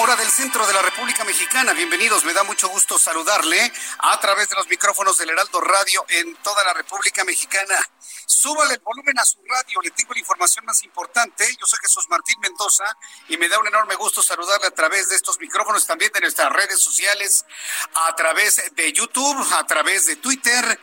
Hora del centro de la República Mexicana. Bienvenidos, me da mucho gusto saludarle a través de los micrófonos del Heraldo Radio en toda la República Mexicana. Súbale el volumen a su radio, le tengo la información más importante. Yo soy Jesús Martín Mendoza y me da un enorme gusto saludarle a través de estos micrófonos, también de nuestras redes sociales, a través de YouTube, a través de Twitter.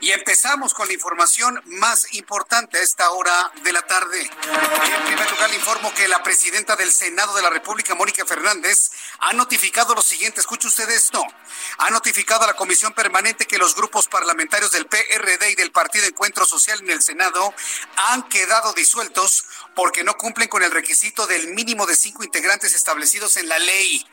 Y empezamos con la información más importante a esta hora de la tarde. En primer lugar, le informo que la presidenta del Senado de la República, Mónica Fernández, ha notificado lo siguiente. Escuche usted esto. Ha notificado a la Comisión Permanente que los grupos parlamentarios del PRD y del Partido Encuentro Social en el Senado han quedado disueltos porque no cumplen con el requisito del mínimo de cinco integrantes establecidos en la ley.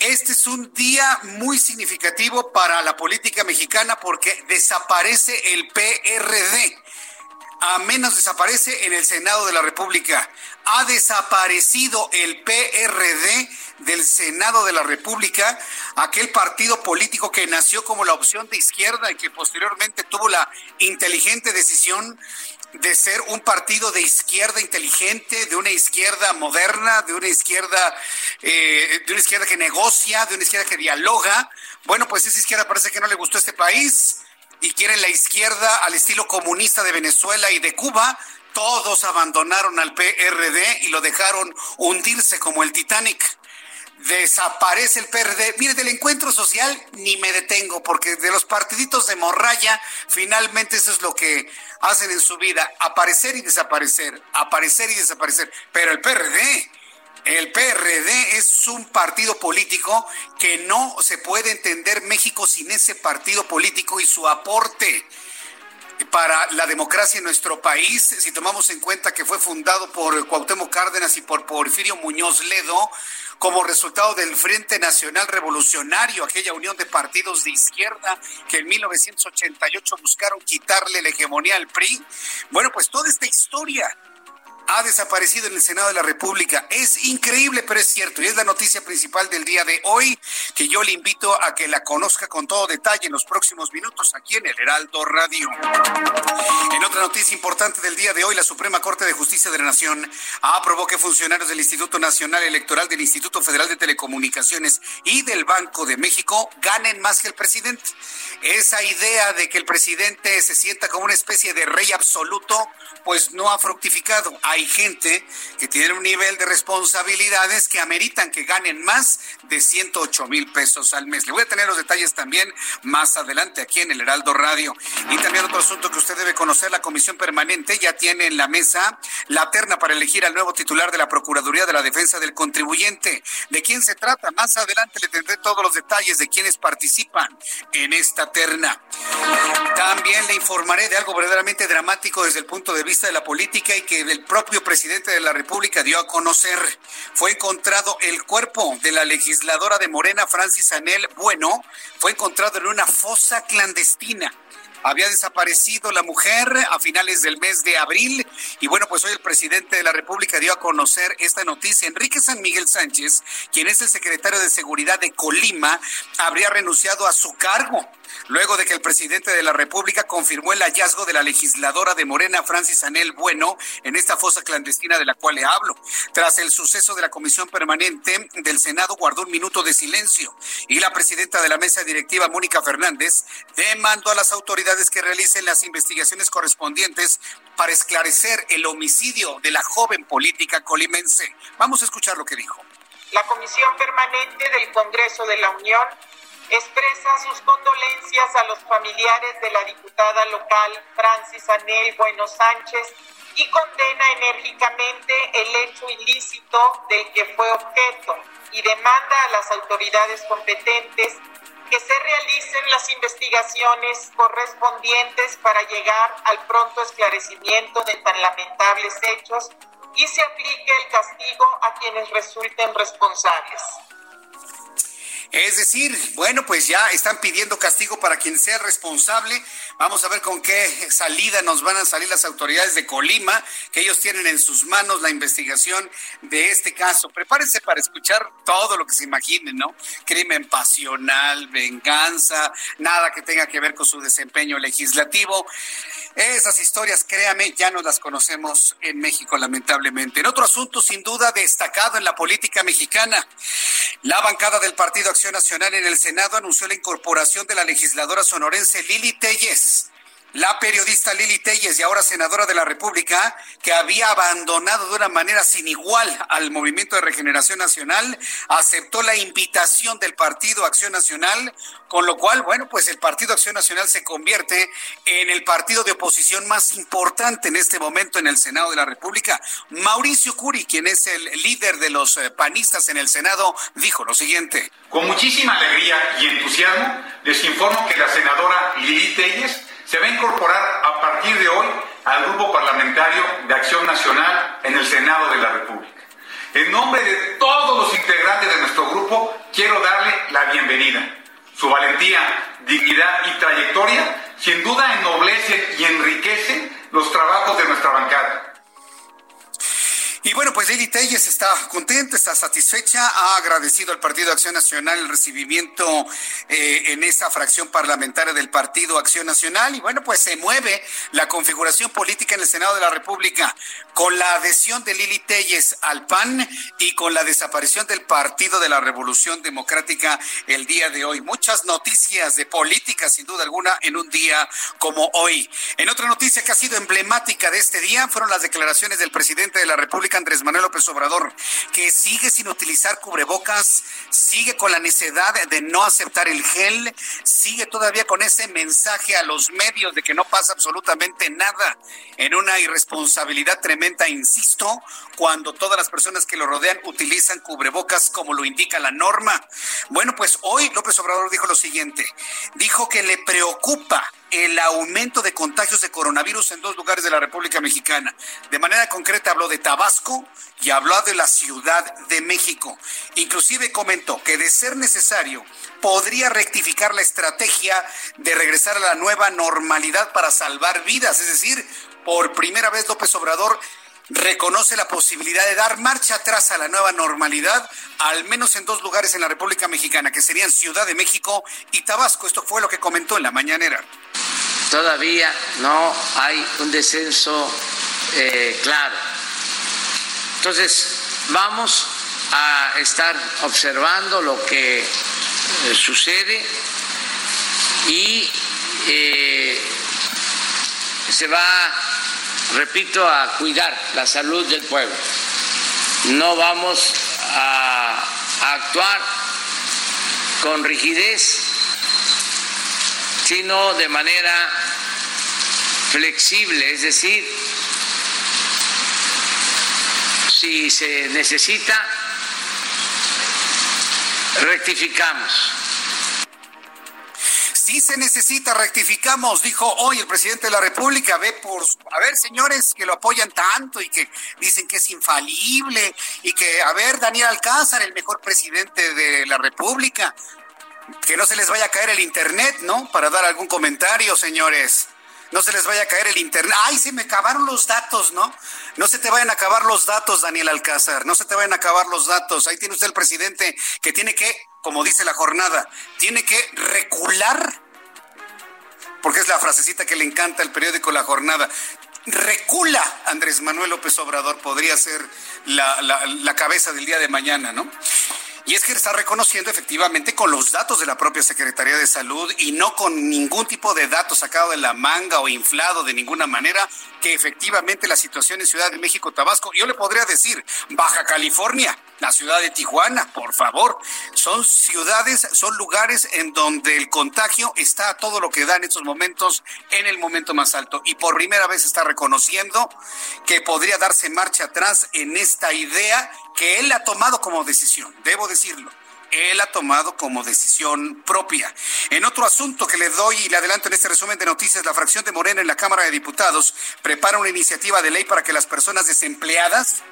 Este es un día muy significativo para la política mexicana porque desaparece el PRD. A menos desaparece en el Senado de la República. Ha desaparecido el PRD del Senado de la República, aquel partido político que nació como la opción de izquierda y que posteriormente tuvo la inteligente decisión de ser un partido de izquierda inteligente, de una izquierda moderna, de una izquierda, eh, de una izquierda que negocia, de una izquierda que dialoga. Bueno, pues esa izquierda parece que no le gustó este país y quieren la izquierda al estilo comunista de Venezuela y de Cuba. Todos abandonaron al PRD y lo dejaron hundirse como el Titanic desaparece el PRD. Mire, del encuentro social ni me detengo, porque de los partiditos de morralla, finalmente eso es lo que hacen en su vida, aparecer y desaparecer, aparecer y desaparecer. Pero el PRD, el PRD es un partido político que no se puede entender México sin ese partido político y su aporte para la democracia en nuestro país, si tomamos en cuenta que fue fundado por Cuauhtémoc Cárdenas y por Porfirio Muñoz Ledo, como resultado del Frente Nacional Revolucionario, aquella unión de partidos de izquierda que en 1988 buscaron quitarle la hegemonía al PRI. Bueno, pues toda esta historia ha desaparecido en el Senado de la República. Es increíble, pero es cierto. Y es la noticia principal del día de hoy, que yo le invito a que la conozca con todo detalle en los próximos minutos aquí en el Heraldo Radio. En otra noticia importante del día de hoy, la Suprema Corte de Justicia de la Nación aprobó que funcionarios del Instituto Nacional Electoral, del Instituto Federal de Telecomunicaciones y del Banco de México ganen más que el presidente. Esa idea de que el presidente se sienta como una especie de rey absoluto, pues no ha fructificado. Hay gente que tiene un nivel de responsabilidades que ameritan que ganen más de 108 mil pesos al mes. Le voy a tener los detalles también más adelante aquí en el Heraldo Radio. Y también otro asunto que usted debe conocer, la Comisión Permanente ya tiene en la mesa la terna para elegir al nuevo titular de la Procuraduría de la Defensa del Contribuyente. ¿De quién se trata? Más adelante le tendré todos los detalles de quienes participan en esta También le informaré de algo verdaderamente dramático desde el punto de vista de la política y que el propio presidente de la República dio a conocer. Fue encontrado el cuerpo de la legisladora de Morena, Francis Anel Bueno, fue encontrado en una fosa clandestina. Había desaparecido la mujer a finales del mes de abril y bueno, pues hoy el presidente de la República dio a conocer esta noticia. Enrique San Miguel Sánchez, quien es el secretario de Seguridad de Colima, habría renunciado a su cargo luego de que el presidente de la República confirmó el hallazgo de la legisladora de Morena, Francis Anel Bueno, en esta fosa clandestina de la cual le hablo. Tras el suceso de la comisión permanente del Senado guardó un minuto de silencio y la presidenta de la mesa directiva, Mónica Fernández, demandó a las autoridades que realicen las investigaciones correspondientes para esclarecer el homicidio de la joven política colimense. Vamos a escuchar lo que dijo. La Comisión Permanente del Congreso de la Unión expresa sus condolencias a los familiares de la diputada local Francis Anel Bueno Sánchez y condena enérgicamente el hecho ilícito del que fue objeto y demanda a las autoridades competentes que se realicen las investigaciones correspondientes para llegar al pronto esclarecimiento de tan lamentables hechos y se aplique el castigo a quienes resulten responsables. Es decir, bueno, pues ya están pidiendo castigo para quien sea responsable. Vamos a ver con qué salida nos van a salir las autoridades de Colima, que ellos tienen en sus manos la investigación de este caso. Prepárense para escuchar todo lo que se imaginen, ¿no? Crimen pasional, venganza, nada que tenga que ver con su desempeño legislativo. Esas historias, créame, ya no las conocemos en México, lamentablemente. En otro asunto, sin duda, destacado en la política mexicana, la bancada del Partido Acción Nacional en el Senado anunció la incorporación de la legisladora sonorense Lili Telles la periodista Lili Telles y ahora senadora de la República, que había abandonado de una manera sin igual al Movimiento de Regeneración Nacional, aceptó la invitación del Partido Acción Nacional, con lo cual, bueno, pues el Partido Acción Nacional se convierte en el partido de oposición más importante en este momento en el Senado de la República. Mauricio Curi, quien es el líder de los eh, panistas en el Senado, dijo lo siguiente. Con muchísima alegría y entusiasmo les informo que la senadora Lili Telles se va a incorporar a partir de hoy al Grupo Parlamentario de Acción Nacional en el Senado de la República. En nombre de todos los integrantes de nuestro grupo, quiero darle la bienvenida. Su valentía, dignidad y trayectoria sin duda ennoblecen y enriquecen los trabajos de nuestra bancada. Y bueno, pues Lili Telles está contenta, está satisfecha, ha agradecido al Partido Acción Nacional el recibimiento eh, en esa fracción parlamentaria del Partido Acción Nacional y bueno, pues se mueve la configuración política en el Senado de la República con la adhesión de Lili Telles al PAN y con la desaparición del Partido de la Revolución Democrática el día de hoy. Muchas noticias de política, sin duda alguna, en un día como hoy. En otra noticia que ha sido emblemática de este día fueron las declaraciones del presidente de la República Andrés Manuel López Obrador, que sigue sin utilizar cubrebocas, sigue con la necesidad de no aceptar el gel, sigue todavía con ese mensaje a los medios de que no pasa absolutamente nada, en una irresponsabilidad tremenda, insisto, cuando todas las personas que lo rodean utilizan cubrebocas como lo indica la norma. Bueno, pues hoy López Obrador dijo lo siguiente, dijo que le preocupa el aumento de contagios de coronavirus en dos lugares de la República Mexicana. De manera concreta habló de Tabasco y habló de la Ciudad de México. Inclusive comentó que de ser necesario podría rectificar la estrategia de regresar a la nueva normalidad para salvar vidas. Es decir, por primera vez López Obrador reconoce la posibilidad de dar marcha atrás a la nueva normalidad, al menos en dos lugares en la República Mexicana, que serían Ciudad de México y Tabasco. Esto fue lo que comentó en la mañanera. Todavía no hay un descenso eh, claro. Entonces, vamos a estar observando lo que eh, sucede y eh, se va repito, a cuidar la salud del pueblo. No vamos a, actuar con rigidez, sino de manera flexible, es decir, si se necesita, rectificamos Sí se necesita, rectificamos, dijo hoy el presidente de la República. Ve por, a ver, señores que lo apoyan tanto y que dicen que es infalible y que, a ver, Daniel Alcázar, el mejor presidente de la República, que no se les vaya a caer el internet, ¿no? Para dar algún comentario, señores. No se les vaya a caer el internet. Ay, se me acabaron los datos, ¿no? No se te vayan a acabar los datos, Daniel Alcázar. No se te vayan a acabar los datos. Ahí tiene usted el presidente que tiene que como dice la jornada, tiene que recular porque es la frasecita que le encanta al periódico La Jornada. Recula Andrés Manuel López Obrador, podría ser la, la cabeza del día de mañana, ¿no? Y es que está reconociendo efectivamente con los datos de la propia Secretaría de Salud y no con ningún tipo de datos sacado de la manga o inflado de ninguna manera que efectivamente la situación en Ciudad de México, Tabasco, yo le podría decir Baja California, la ciudad de Tijuana, por favor, son ciudades, son lugares en donde el contagio está a todo lo que da en estos momentos, en el momento más alto. Y por primera vez está reconociendo que podría darse marcha atrás en esta idea que él ha tomado como decisión, debo decirlo él ha tomado como decisión propia. En otro asunto que le doy y le adelanto en este resumen de noticias, la fracción de Morena en la Cámara de Diputados prepara una iniciativa de ley para que las personas desempleadas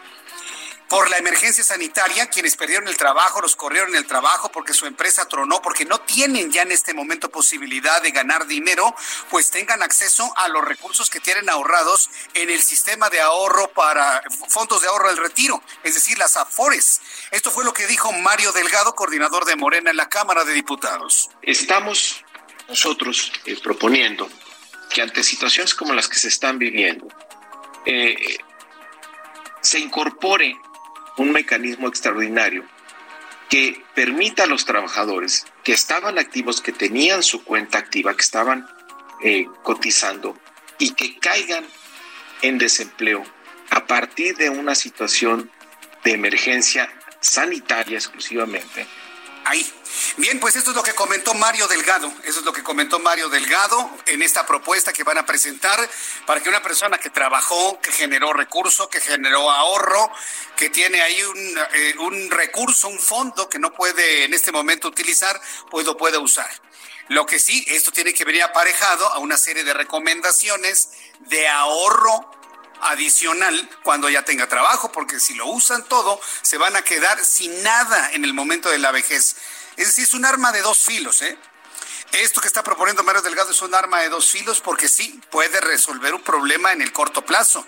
por la emergencia sanitaria, quienes perdieron el trabajo, los corrieron el trabajo porque su empresa tronó, porque no tienen ya en este momento posibilidad de ganar dinero, pues tengan acceso a los recursos que tienen ahorrados en el sistema de ahorro para fondos de ahorro del retiro, es decir, las AFORES. Esto fue lo que dijo Mario Delgado, coordinador de Morena en la Cámara de Diputados. Estamos nosotros eh, proponiendo que ante situaciones como las que se están viviendo, eh, se incorpore un mecanismo extraordinario que permita a los trabajadores que estaban activos, que tenían su cuenta activa, que estaban eh, cotizando y que caigan en desempleo a partir de una situación de emergencia sanitaria exclusivamente, ahí. Bien, pues esto es lo que comentó Mario Delgado. Eso es lo que comentó Mario Delgado en esta propuesta que van a presentar para que una persona que trabajó, que generó recurso, que generó ahorro, que tiene ahí un, eh, recurso, un fondo que no puede en este momento utilizar, pues lo puede usar. Lo que sí, esto tiene que venir aparejado a una serie de recomendaciones de ahorro adicional cuando ya tenga trabajo, porque si lo usan todo, se van a quedar sin nada en el momento de la vejez. Es decir, es un arma de dos filos, ¿eh? Esto que está proponiendo Mario Delgado es un arma de dos filos porque sí, puede resolver un problema en el corto plazo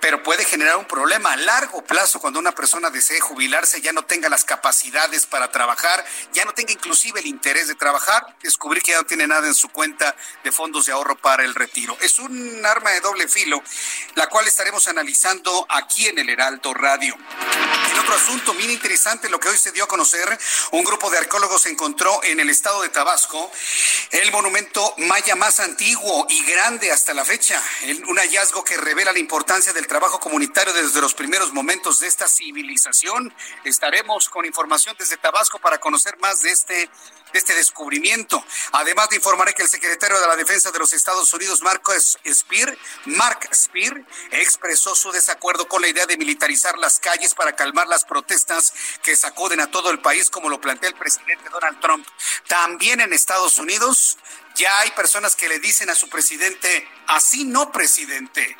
pero puede generar un problema a largo plazo cuando una persona desee jubilarse, ya no tenga las capacidades para trabajar, ya no tenga inclusive el interés de trabajar, descubrir que ya no tiene nada en su cuenta de fondos de ahorro para el retiro. Es un arma de doble filo, la cual estaremos analizando aquí en el Heraldo Radio. En otro asunto bien interesante, lo que hoy se dio a conocer, un grupo de arqueólogos encontró en el estado de Tabasco el monumento maya más antiguo y grande hasta la fecha, un hallazgo que revela la importancia del trabajo comunitario desde los primeros momentos de esta civilización. Estaremos con información desde Tabasco para conocer más de este de este descubrimiento. Además, de informaré que el secretario de la Defensa de los Estados Unidos, Marcos Spear, Mark Spear, expresó su desacuerdo con la idea de militarizar las calles para calmar las protestas que sacuden a todo el país, como lo plantea el presidente Donald Trump. También en Estados Unidos ya hay personas que le dicen a su presidente, así no, presidente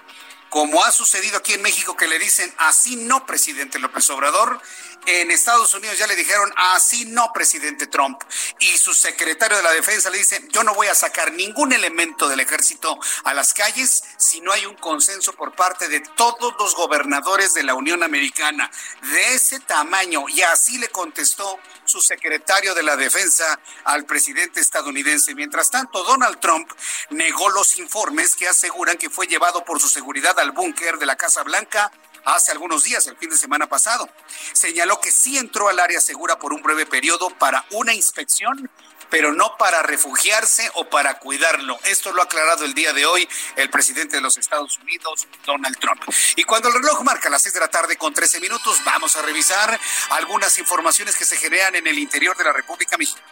como ha sucedido aquí en México que le dicen así no, presidente López Obrador, en Estados Unidos ya le dijeron así no, presidente Trump. Y su secretario de la defensa le dice, yo no voy a sacar ningún elemento del ejército a las calles si no hay un consenso por parte de todos los gobernadores de la Unión Americana de ese tamaño. Y así le contestó su secretario de la defensa al presidente estadounidense. Mientras tanto, Donald Trump negó los informes que aseguran que fue llevado por su seguridad al búnker de la Casa Blanca hace algunos días, el fin de semana pasado. Señaló que sí entró al área segura por un breve periodo para una inspección pero no para refugiarse o para cuidarlo. Esto lo ha aclarado el día de hoy el presidente de los Estados Unidos, Donald Trump. Y cuando el reloj marca las 6 de la tarde con 13 minutos, vamos a revisar algunas informaciones que se generan en el interior de la República Mexicana.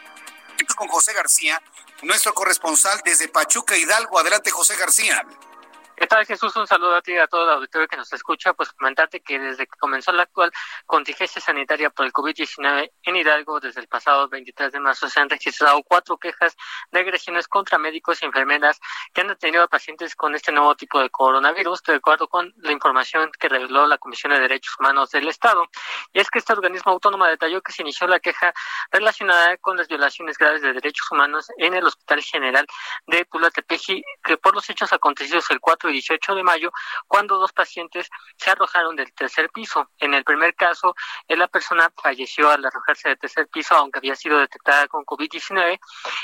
Con José García, nuestro corresponsal desde Pachuca Hidalgo. Adelante, José García. ¿Qué tal, Jesús? Un saludo a ti y a todo el auditorio que nos escucha. Pues comentarte que desde que comenzó la actual contingencia sanitaria por el COVID-19 en Hidalgo, desde el pasado 23 de marzo, se han registrado cuatro quejas de agresiones contra médicos y enfermeras que han detenido a pacientes con este nuevo tipo de coronavirus, de acuerdo con la información que reveló la Comisión de Derechos Humanos del Estado. Y es que este organismo autónomo detalló que se inició la queja relacionada con las violaciones graves de derechos humanos en el Hospital General de Tulatepeji, que por los hechos acontecidos el 4 4 y 18 de mayo, cuando dos pacientes se arrojaron del tercer piso. En el primer caso, la persona falleció al arrojarse del tercer piso, aunque había sido detectada con COVID-19,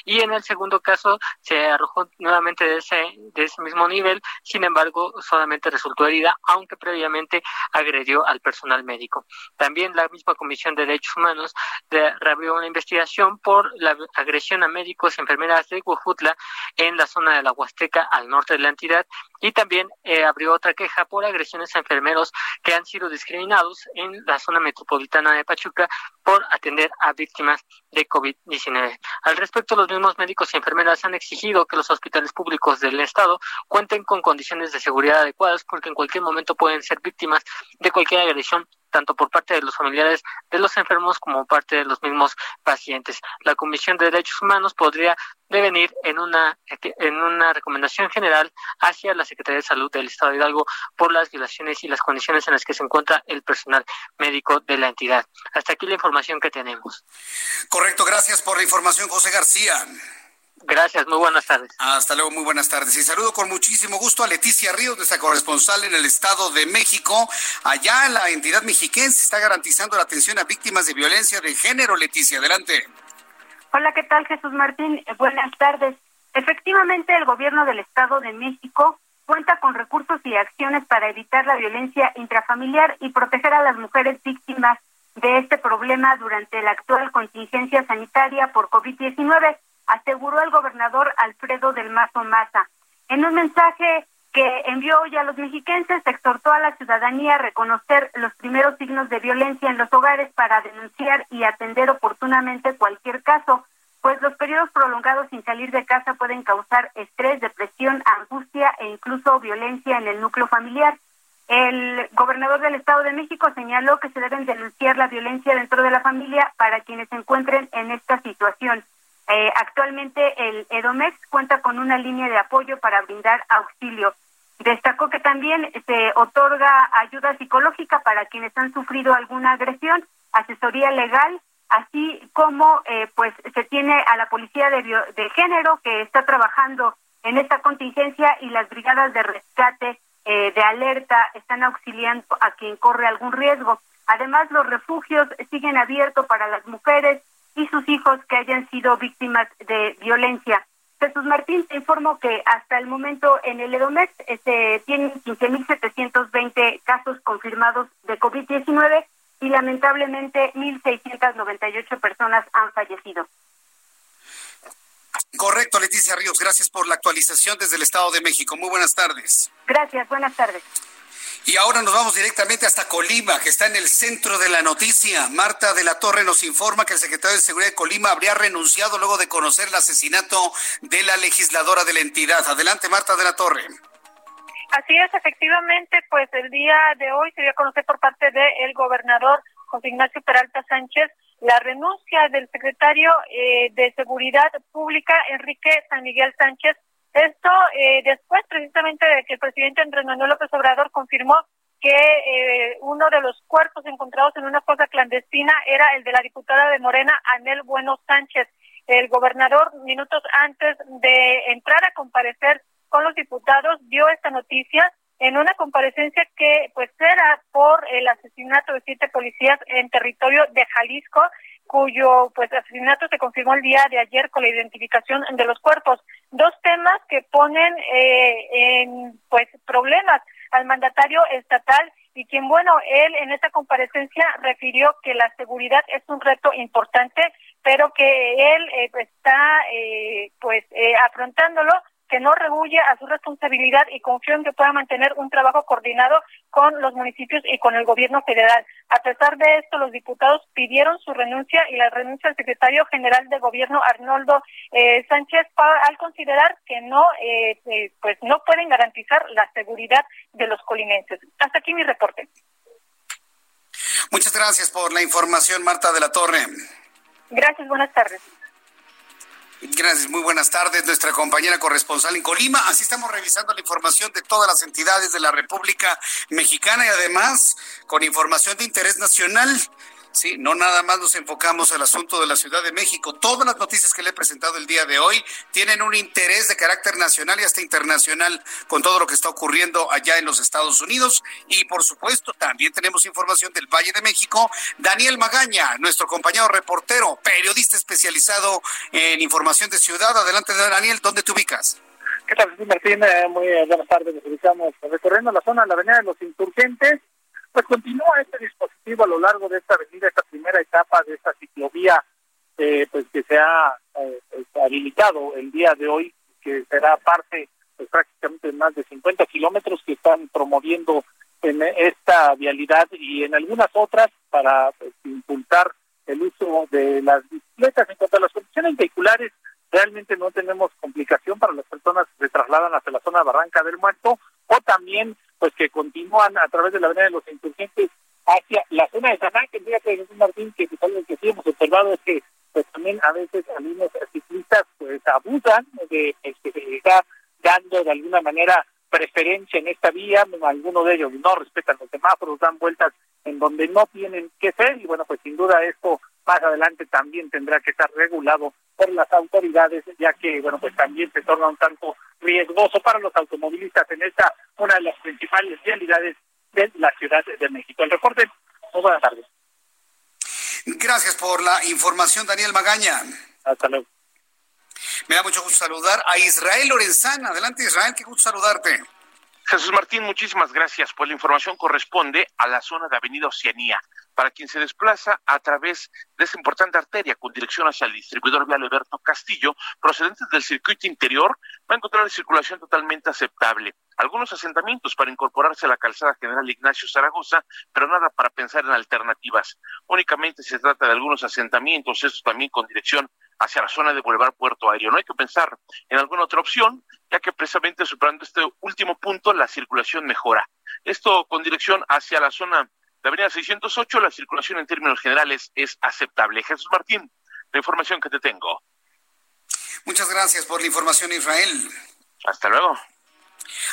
y en el segundo caso se arrojó nuevamente de ese, de ese mismo nivel, sin embargo, solamente resultó herida, aunque previamente agredió al personal médico. También la misma Comisión de Derechos Humanos reabrió una investigación por la agresión a médicos y enfermeras de Huejutla en la zona de la Huasteca al norte de la entidad y también eh, abrió otra queja por agresiones a enfermeros que han sido discriminados en la zona metropolitana de Pachuca por atender a víctimas de COVID-19. Al respecto, los mismos médicos y enfermeras han exigido que los hospitales públicos del Estado cuenten con condiciones de seguridad adecuadas porque en cualquier momento pueden ser víctimas de cualquier agresión tanto por parte de los familiares de los enfermos como parte de los mismos pacientes. La Comisión de Derechos Humanos podría devenir en una en una recomendación general hacia la Secretaría de Salud del Estado de Hidalgo por las violaciones y las condiciones en las que se encuentra el personal médico de la entidad. Hasta aquí la información que tenemos. Correcto, gracias por la información, José García. Gracias, muy buenas tardes. Hasta luego, muy buenas tardes. Y saludo con muchísimo gusto a Leticia Ríos, nuestra corresponsal en el Estado de México. Allá la entidad mexiquense está garantizando la atención a víctimas de violencia de género. Leticia, adelante. Hola, ¿qué tal Jesús Martín? Eh, buenas tardes. Efectivamente, el gobierno del Estado de México cuenta con recursos y acciones para evitar la violencia intrafamiliar y proteger a las mujeres víctimas de este problema durante la actual contingencia sanitaria por COVID-19 aseguró el gobernador Alfredo del Mazo Maza. En un mensaje que envió hoy a los mexiquenses, exhortó a la ciudadanía a reconocer los primeros signos de violencia en los hogares para denunciar y atender oportunamente cualquier caso, pues los periodos prolongados sin salir de casa pueden causar estrés, depresión, angustia e incluso violencia en el núcleo familiar. El gobernador del Estado de México señaló que se deben denunciar la violencia dentro de la familia para quienes se encuentren en esta situación. Eh, actualmente el EDOMEX cuenta con una línea de apoyo para brindar auxilio. Destacó que también se otorga ayuda psicológica para quienes han sufrido alguna agresión, asesoría legal, así como eh, pues se tiene a la policía de, de, género que está trabajando en esta contingencia y las brigadas de rescate eh, de alerta están auxiliando a quien corre algún riesgo. Además, los refugios siguen abiertos para las mujeres y sus hijos que hayan sido víctimas de violencia. Jesús Martín te informo que hasta el momento en el Edomex se este, tienen 15.720 casos confirmados de COVID-19 y lamentablemente 1.698 personas han fallecido. Correcto, Leticia Ríos. Gracias por la actualización desde el Estado de México. Muy buenas tardes. Gracias, buenas tardes. Y ahora nos vamos directamente hasta Colima, que está en el centro de la noticia. Marta de la Torre nos informa que el secretario de Seguridad de Colima habría renunciado luego de conocer el asesinato de la legisladora de la entidad. Adelante, Marta de la Torre. Así es, efectivamente, pues el día de hoy se dio a conocer por parte del gobernador José Ignacio Peralta Sánchez la renuncia del secretario eh, de Seguridad Pública, Enrique San Miguel Sánchez, esto eh, después precisamente de que el presidente Andrés Manuel López Obrador confirmó que eh, uno de los cuerpos encontrados en una fosa clandestina era el de la diputada de Morena, Anel Bueno Sánchez. El gobernador, minutos antes de entrar a comparecer con los diputados, dio esta noticia en una comparecencia que pues era por el asesinato de siete policías en territorio de Jalisco cuyo pues asesinato se confirmó el día de ayer con la identificación de los cuerpos. Dos temas que ponen eh, en pues problemas al mandatario estatal y quien bueno él en esta comparecencia refirió que la seguridad es un reto importante pero que él eh, está eh, pues afrontándolo que no rehuye a su responsabilidad y confío en que pueda mantener un trabajo coordinado con los municipios y con el gobierno federal. A pesar de esto, los diputados pidieron su renuncia y la renuncia del secretario general de gobierno Arnoldo eh, Sánchez al considerar que no eh, eh, pues no pueden garantizar la seguridad de los colinenses. Hasta aquí mi reporte. Muchas gracias por la información, Marta de la Torre. Gracias, buenas tardes. Gracias, muy buenas tardes. Nuestra compañera corresponsal en Colima. Así estamos revisando la información de todas las entidades de la República Mexicana y además con información de interés nacional. Sí, no nada más nos enfocamos al asunto de la Ciudad de México. Todas las noticias que le he presentado el día de hoy tienen un interés de carácter nacional y hasta internacional con todo lo que está ocurriendo allá en los Estados Unidos. Y por supuesto, también tenemos información del Valle de México. Daniel Magaña, nuestro compañero reportero, periodista especializado en información de ciudad. Adelante, Daniel, ¿dónde te ubicas? ¿Qué tal, Martín? Eh, muy buenas tardes. Nos ubicamos recorriendo la zona de la Avenida de los Insurgentes pues continúa este dispositivo a lo largo de esta avenida, esta primera etapa de esta ciclovía, eh, pues que se ha eh, pues, habilitado el día de hoy, que será parte pues, prácticamente de más de 50 kilómetros que están promoviendo en esta vialidad y en algunas otras para pues, impulsar el uso de las bicicletas. En cuanto a las condiciones vehiculares, realmente no tenemos complicación para las personas que se trasladan hacia la zona Barranca del Muerto o también pues que continúan a través de la avenida de los insurgentes hacia la zona de San Ángel, fíjate Jesús Martín, que algo que sí hemos observado es que pues también a veces algunos ciclistas pues abusan de que se está dando de alguna manera preferencia en esta vía, algunos de ellos no respetan los semáforos, dan vueltas en donde no tienen que ser y bueno, pues sin duda esto más adelante también tendrá que estar regulado por las autoridades, ya que bueno, pues también se torna un tanto riesgoso para los automovilistas en esta una de las principales realidades de la Ciudad de México. El reporte, muy buenas tardes. Gracias por la información, Daniel Magaña. Hasta luego. Me da mucho gusto saludar a Israel Lorenzana. Adelante, Israel, qué gusto saludarte. Jesús Martín, muchísimas gracias. Pues la información corresponde a la zona de Avenida Oceanía. Para quien se desplaza a través de esta importante arteria con dirección hacia el distribuidor vial Alberto Castillo, procedentes del circuito interior, va a encontrar la circulación totalmente aceptable. Algunos asentamientos para incorporarse a la calzada general Ignacio Zaragoza, pero nada para pensar en alternativas. Únicamente se trata de algunos asentamientos, esto también con dirección hacia la zona de Boulevard Puerto Aéreo. No hay que pensar en alguna otra opción, ya que precisamente superando este último punto la circulación mejora. Esto con dirección hacia la zona de Avenida 608, la circulación en términos generales es aceptable. Jesús Martín, la información que te tengo. Muchas gracias por la información, Israel. Hasta luego.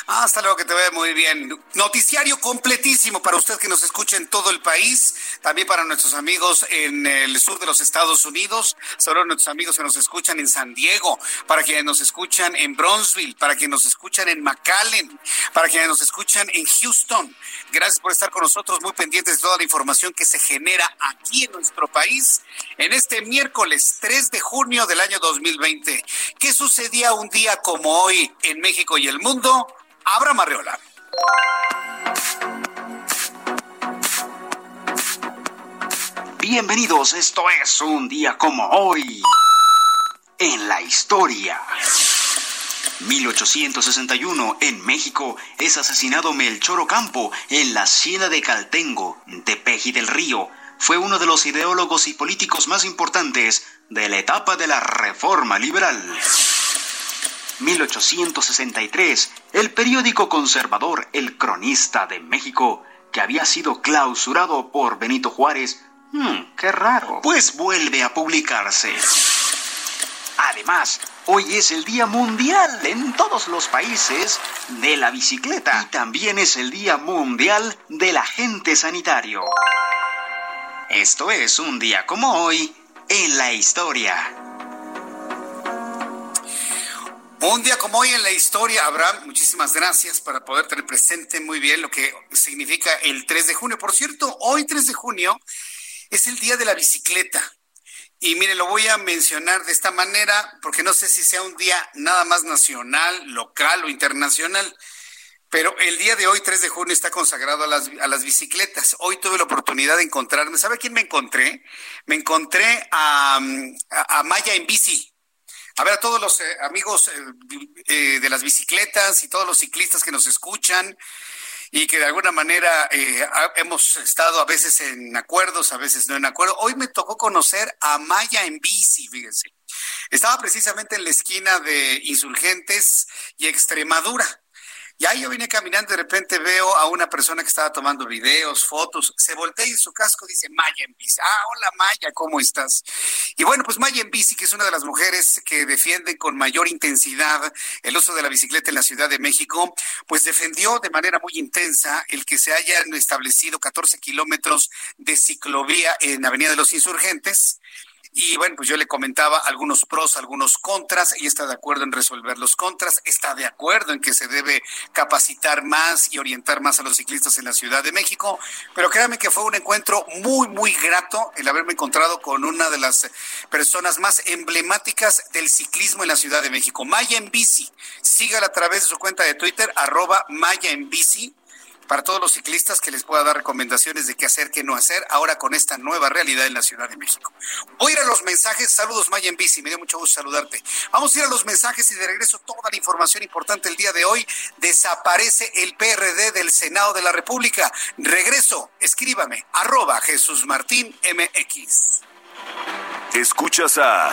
Hasta luego, que te vea muy bien. Noticiario completísimo para usted que nos escucha en todo el país, también para nuestros amigos en el sur de los Estados Unidos, sobre nuestros amigos que nos escuchan en San Diego, para quienes nos escuchan en Bronzeville, para quienes nos escuchan en McAllen, para quienes nos escuchan en Houston. Gracias por estar con nosotros, muy pendientes de toda la información que se genera aquí en nuestro país en este miércoles 3 de junio del año 2020. ¿Qué sucedía un día como hoy en México y el mundo? Abra Marreola. Bienvenidos, esto es un día como hoy en la historia. 1861, en México, es asesinado Melchor Ocampo en la hacienda de Caltengo, Tepeji del Río. Fue uno de los ideólogos y políticos más importantes de la etapa de la Reforma Liberal. 1863, el periódico conservador El Cronista de México, que había sido clausurado por Benito Juárez, hmm, qué raro, pues vuelve a publicarse. Además, hoy es el Día Mundial en todos los países de la bicicleta y también es el Día Mundial del Agente Sanitario. Esto es un día como hoy en la historia. Un día como hoy en la historia, Abraham, muchísimas gracias para poder tener presente muy bien lo que significa el 3 de junio. Por cierto, hoy 3 de junio es el día de la bicicleta. Y mire, lo voy a mencionar de esta manera porque no sé si sea un día nada más nacional, local o internacional. Pero el día de hoy, 3 de junio, está consagrado a las, a las bicicletas. Hoy tuve la oportunidad de encontrarme. ¿Sabe quién me encontré? Me encontré a, a, a Maya en bici. A ver, a todos los eh, amigos eh, eh, de las bicicletas y todos los ciclistas que nos escuchan y que de alguna manera hemos estado a veces en acuerdos, a veces no en acuerdo. Hoy me tocó conocer a Maya en bici, fíjense. Estaba precisamente en la esquina de Insurgentes y Extremadura. Y ahí yo vine caminando, de repente veo a una persona que estaba tomando videos, fotos, se voltea y en su casco dice Maya en bici. Ah, hola Maya, ¿cómo estás? Y bueno, pues Maya en bici, que es una de las mujeres que defiende con mayor intensidad el uso de la bicicleta en la Ciudad de México, pues defendió de manera muy intensa el que se hayan establecido 14 kilómetros de ciclovía en Avenida de los Insurgentes y bueno, pues yo le comentaba algunos pros, algunos contras, y está de acuerdo en resolver los contras, está de acuerdo en que se debe capacitar más y orientar más a los ciclistas en la Ciudad de México, pero créanme que fue un encuentro muy, muy grato el haberme encontrado con una de las personas más emblemáticas del ciclismo en la Ciudad de México, Maya en Bici. Sígala a través de su cuenta de Twitter, arroba Maya en Bici para todos los ciclistas que les pueda dar recomendaciones de qué hacer, qué no hacer, ahora con esta nueva realidad en la Ciudad de México. Voy a ir a los mensajes. Saludos, Maya en Bici. Me dio mucho gusto saludarte. Vamos a ir a los mensajes y de regreso toda la información importante el día de hoy. Desaparece el PRD del Senado de la República. Regreso. Escríbame. Arroba Jesús Martín MX. Escuchas a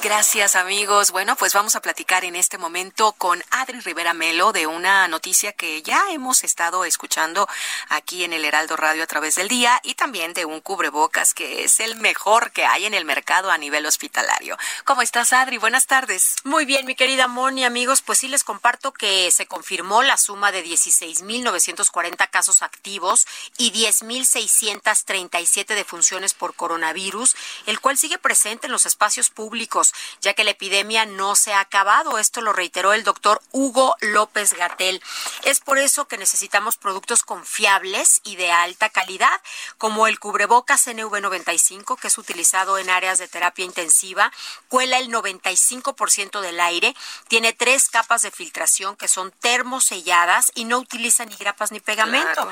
Gracias amigos. Bueno, pues vamos a platicar en este momento con Adri Rivera Melo de una noticia que ya hemos estado escuchando aquí en el Heraldo Radio a través del día y también de un cubrebocas que es el mejor que hay en el mercado a nivel hospitalario. ¿Cómo estás Adri? Buenas tardes. Muy bien, mi querida Moni, amigos, pues sí les comparto que se confirmó la suma de 16.940 casos activos y 10.637 defunciones por coronavirus, el cual sigue presente en los espacios públicos ya que la epidemia no se ha acabado. Esto lo reiteró el doctor Hugo López Gatel. Es por eso que necesitamos productos confiables y de alta calidad, como el cubrebocas NV95, que es utilizado en áreas de terapia intensiva, cuela el 95% del aire, tiene tres capas de filtración que son termoselladas y no utiliza ni grapas ni pegamento.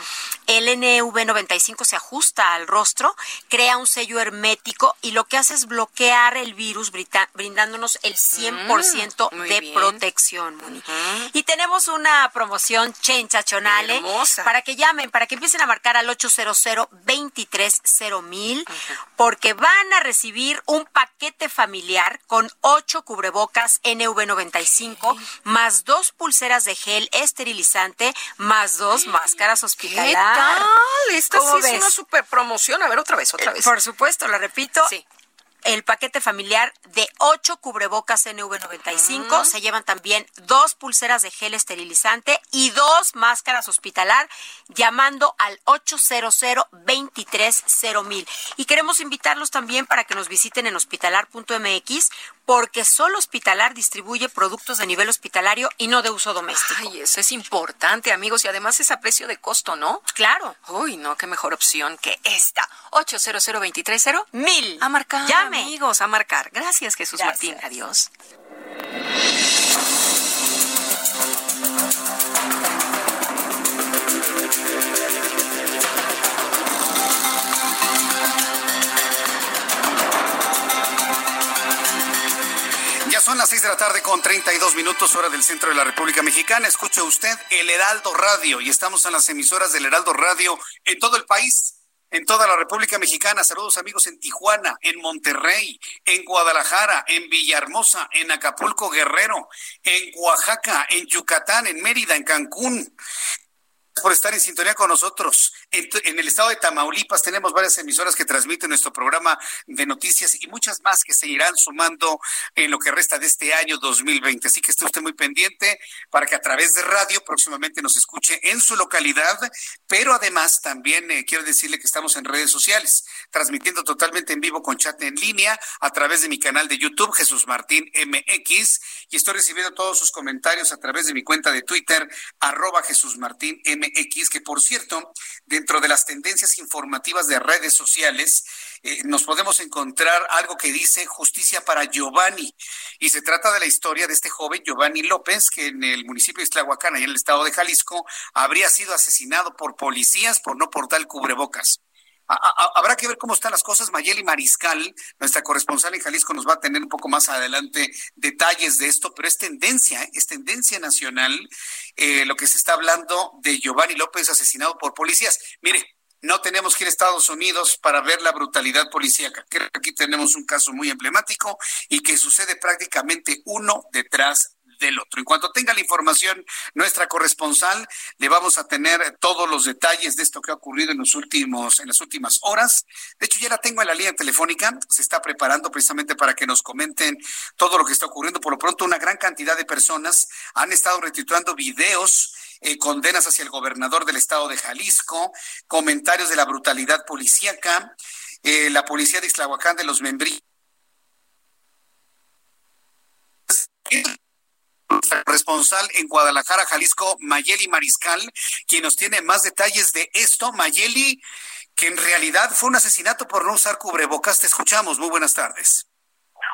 El NV95 se ajusta al rostro, crea un sello hermético y lo que hace es bloquear el virus brindándonos el 100% mm, de protección, Y tenemos una promoción chenchachonale para que llamen, para que empiecen a marcar al 800 230 mil, porque van a recibir un paquete familiar con ocho cubrebocas NV95, más dos pulseras de gel esterilizante, más dos máscaras hospitalarias. ¿Qué tal? Esta sí es una super promoción. A ver, otra vez, otra vez. Por supuesto, lo repito. Sí el paquete familiar de 8 cubrebocas NV95. Se llevan también dos pulseras de gel esterilizante y dos máscaras hospitalar llamando al 800 mil Y queremos invitarlos también para que nos visiten en hospitalar.mx porque solo Hospitalar distribuye productos de nivel hospitalario y no de uso doméstico. Ay, eso es importante, amigos, y además es a precio de costo, ¿no? Claro. Uy, no, qué mejor opción que esta. 800 mil. A marcar. Llame. Amigos, a marcar. Gracias, Jesús Martín. Adiós. Son las seis de la tarde con 32 minutos hora del centro de la República Mexicana. Escuche usted el Heraldo Radio y estamos en las emisoras del Heraldo Radio en todo el país. En toda la República Mexicana, saludos amigos en Tijuana, en Monterrey, en Guadalajara, en Villahermosa, en Acapulco Guerrero, en Oaxaca, en Yucatán, en Mérida, en Cancún, por estar en sintonía con nosotros. En, el estado de Tamaulipas tenemos varias emisoras que transmiten nuestro programa de noticias y muchas más que se irán sumando en lo que resta de este año 2020. Así que esté usted muy pendiente para que a través de radio próximamente nos escuche en su localidad, pero además también eh, quiero decirle que estamos en redes sociales, transmitiendo totalmente en vivo con chat en línea a través de mi canal de YouTube, Jesús Martín MX, y estoy recibiendo todos sus comentarios a través de mi cuenta de Twitter, arroba Jesús Martín MX que por cierto, dentro de las tendencias informativas de redes sociales, eh, nos podemos encontrar algo que dice justicia para Giovanni. Y se trata de la historia de este joven Giovanni López, que en el municipio de Islahuacán, y en el estado de Jalisco, habría sido asesinado por policías por no portar cubrebocas. Habrá que ver cómo están las cosas. Mayeli Mariscal, nuestra corresponsal en Jalisco, nos va a tener un poco más adelante detalles de esto, pero es tendencia, ¿eh? es tendencia nacional eh, lo que se está hablando de Giovanni López asesinado por policías. Mire, no tenemos que ir a Estados Unidos para ver la brutalidad policíaca. Creo que aquí tenemos un caso muy emblemático y que sucede prácticamente uno detrás del otro. En cuanto tenga la información, nuestra corresponsal, le vamos a tener todos los detalles de esto que ha ocurrido en los últimos, en las últimas horas. De hecho, ya la tengo en la línea telefónica, se está preparando precisamente para que nos comenten todo lo que está ocurriendo. Por lo pronto, una gran cantidad de personas han estado retituando videos eh, condenas hacia el gobernador del estado de Jalisco, comentarios de la brutalidad policíaca, eh, la policía de Islahuacán de los Membrillos responsable en Guadalajara, Jalisco, Mayeli Mariscal, quien nos tiene más detalles de esto. Mayeli, que en realidad fue un asesinato por no usar cubrebocas. Te escuchamos. Muy buenas tardes.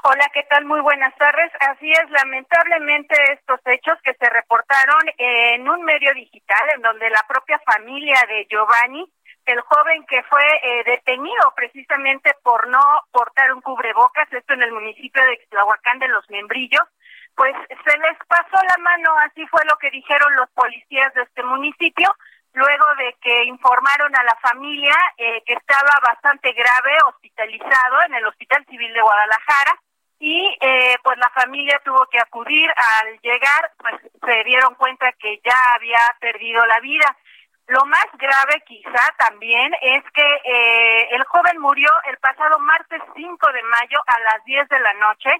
Hola, ¿qué tal? Muy buenas tardes. Así es, lamentablemente estos hechos que se reportaron en un medio digital en donde la propia familia de Giovanni, el joven que fue eh, detenido precisamente por no portar un cubrebocas, esto en el municipio de Xtlahuacán de los Membrillos, pues se les pasó la mano, así fue lo que dijeron los policías de este municipio, luego de que informaron a la familia eh, que estaba bastante grave, hospitalizado en el Hospital Civil de Guadalajara, y eh, pues la familia tuvo que acudir al llegar, pues se dieron cuenta que ya había perdido la vida. Lo más grave quizá también es que eh, el joven murió el pasado martes 5 de mayo a las 10 de la noche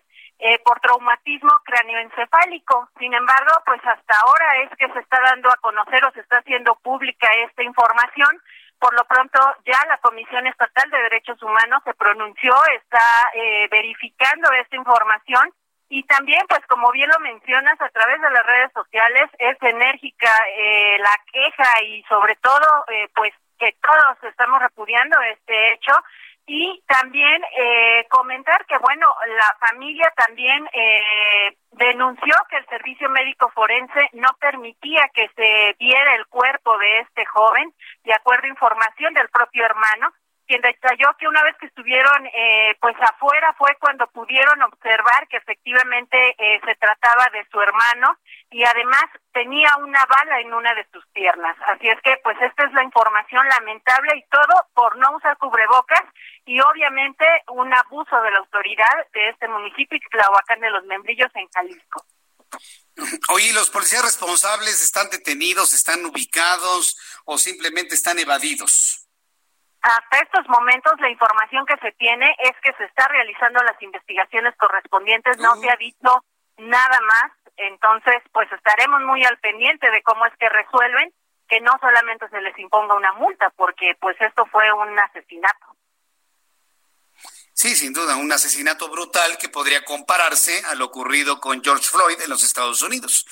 eh, por traumatismo cráneoencefálico. Sin embargo, pues hasta ahora es que se está dando a conocer o se está haciendo pública esta información. Por lo pronto, ya la Comisión Estatal de Derechos Humanos se pronunció, está eh, verificando esta información y también, pues como bien lo mencionas, a través de las redes sociales es enérgica eh, la queja y sobre todo, pues que todos estamos repudiando este hecho y también eh, comentar que, bueno, la familia también eh, denunció que el servicio médico forense no permitía que se viera el cuerpo de este joven, de acuerdo a información del propio hermano, quien detalló que una vez que estuvieron eh, pues afuera fue cuando pudieron observar que efectivamente eh, se trataba de su hermano y además tenía una bala en una de sus piernas. Así es que pues esta es la información lamentable y todo por no usar cubrebocas y obviamente un abuso de la autoridad de este municipio, Tlahuacán de los Membrillos en Jalisco. Oye, ¿los policías responsables están detenidos, están ubicados o simplemente están evadidos? Hasta estos momentos la información que se tiene es que se está realizando las investigaciones correspondientes, no se ha dicho nada más, entonces pues estaremos muy al pendiente de cómo es que resuelven que no solamente se les imponga una multa, porque pues esto fue un asesinato. Sí, sin duda, un asesinato brutal que podría compararse a lo ocurrido con George Floyd en los Estados Unidos.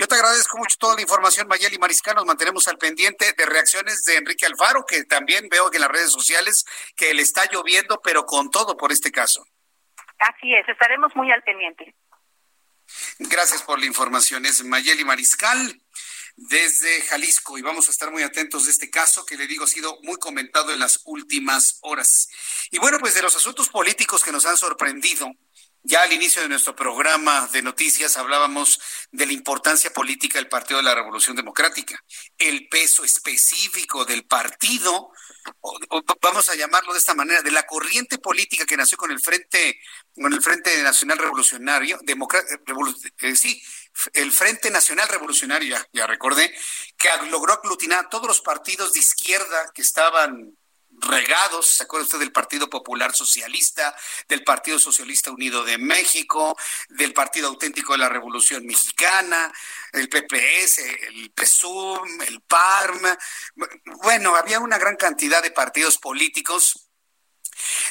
Yo te agradezco mucho toda la información, Mayeli Mariscal. Nos mantenemos al pendiente de reacciones de Enrique Alfaro, que también veo que en las redes sociales que le está lloviendo, pero con todo por este caso. Así es, estaremos muy al pendiente. Gracias por la información. Es Mayeli Mariscal desde Jalisco y vamos a estar muy atentos de este caso que le digo ha sido muy comentado en las últimas horas. Y bueno, pues de los asuntos políticos que nos han sorprendido, ya al inicio de nuestro programa de noticias hablábamos de la importancia política del Partido de la Revolución Democrática, el peso específico del partido, vamos a llamarlo de esta manera, de la corriente política que nació con el Frente, con el Frente Nacional Revolucionario, eh, sí, el Frente Nacional Revolucionario, ya, ya recordé, que logró aglutinar a todos los partidos de izquierda que estaban regados, ¿se acuerda usted del Partido Popular Socialista, del Partido Socialista Unido de México, del Partido Auténtico de la Revolución Mexicana, el PPS, el PSUM, el PARM? Bueno, había una gran cantidad de partidos políticos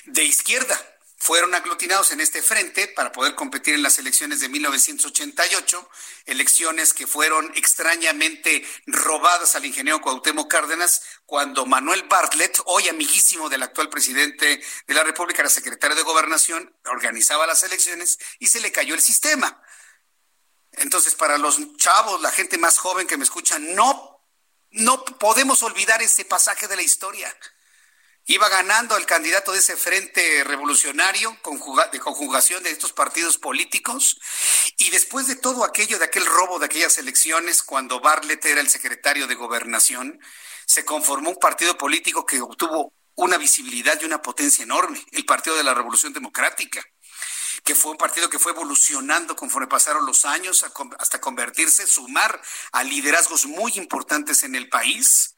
de izquierda fueron aglutinados en este frente para poder competir en las elecciones de 1988, elecciones que fueron extrañamente robadas al ingeniero Cuauhtémoc Cárdenas cuando Manuel Bartlett, hoy amiguísimo del actual presidente de la República, era secretario de Gobernación, organizaba las elecciones y se le cayó el sistema. Entonces, para los chavos, la gente más joven que me escucha, no no podemos olvidar ese pasaje de la historia Iba ganando el candidato de ese frente revolucionario de conjugación de estos partidos políticos. Y después de todo aquello, de aquel robo de aquellas elecciones, cuando Bartlett era el secretario de gobernación, se conformó un partido político que obtuvo una visibilidad y una potencia enorme, el Partido de la Revolución Democrática que fue un partido que fue evolucionando conforme pasaron los años hasta convertirse, sumar a liderazgos muy importantes en el país.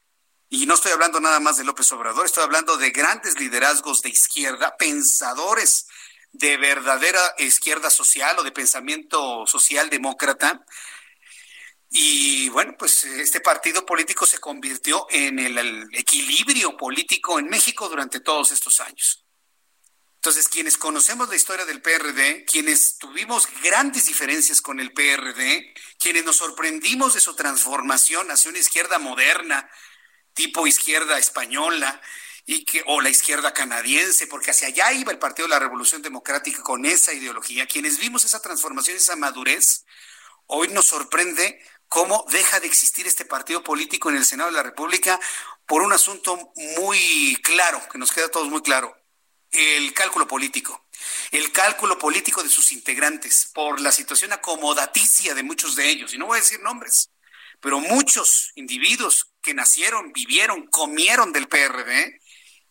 Y no estoy hablando nada más de López Obrador, estoy hablando de grandes liderazgos de izquierda, pensadores de verdadera izquierda social o de pensamiento social demócrata. Y bueno, pues este partido político se convirtió en el, equilibrio político en México durante todos estos años. Entonces, quienes conocemos la historia del PRD, quienes tuvimos grandes diferencias con el PRD, quienes nos sorprendimos de su transformación hacia una izquierda moderna, tipo izquierda española, y que, o la izquierda canadiense, porque hacia allá iba el Partido de la Revolución Democrática con esa ideología. Quienes vimos esa transformación, esa madurez, hoy nos sorprende cómo deja de existir este partido político en el Senado de la República por un asunto muy claro, que nos queda a todos muy claro, el cálculo político. El cálculo político de sus integrantes por la situación acomodaticia de muchos de ellos. Y no voy a decir nombres, pero muchos individuos que nacieron, vivieron, comieron del PRD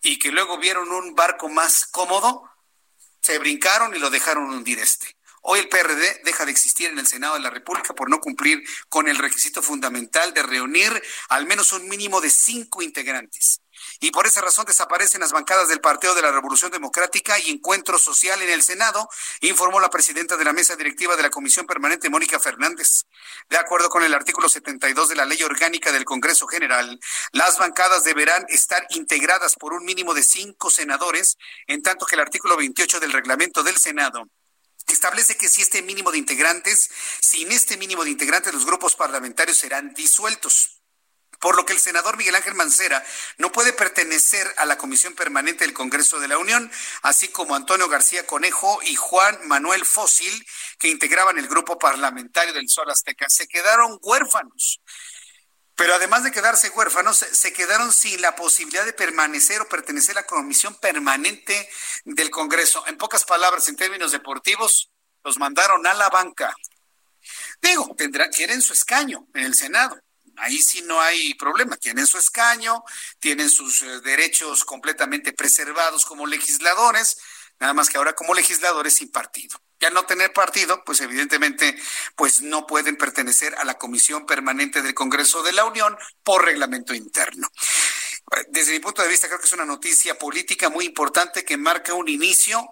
y que luego vieron un barco más cómodo, se brincaron y lo dejaron hundir este. Hoy el PRD deja de existir en el Senado de la República por no cumplir con el requisito fundamental de reunir al menos un mínimo de cinco integrantes y por esa razón desaparecen las bancadas del Partido de la Revolución Democrática y Encuentro Social en el Senado, informó la presidenta de la mesa directiva de la Comisión Permanente, Mónica Fernández. De acuerdo con el artículo 72 de la Ley Orgánica del Congreso General, las bancadas deberán estar integradas por un mínimo de cinco senadores, en tanto que el artículo 28 del reglamento del Senado establece que si este mínimo de integrantes, sin este mínimo de integrantes, los grupos parlamentarios serán disueltos por lo que el senador Miguel Ángel Mancera no puede pertenecer a la Comisión Permanente del Congreso de la Unión, así como Antonio García Conejo y Juan Manuel Fósil, que integraban el grupo parlamentario del Sol Azteca. Se quedaron huérfanos. Pero además de quedarse huérfanos, se quedaron sin la posibilidad de permanecer o pertenecer a la Comisión Permanente del Congreso. En pocas palabras, en términos deportivos, los mandaron a la banca. Digo, tendrán, quieren su escaño en el Senado Ahí sí no hay problema. Tienen su escaño, tienen sus eh, derechos completamente preservados como legisladores, nada más que ahora como legisladores sin partido. Ya no tener partido, pues evidentemente, pues no pueden pertenecer a la Comisión Permanente del Congreso de la Unión por reglamento interno. Desde mi punto de vista, creo que es una noticia política muy importante que marca un inicio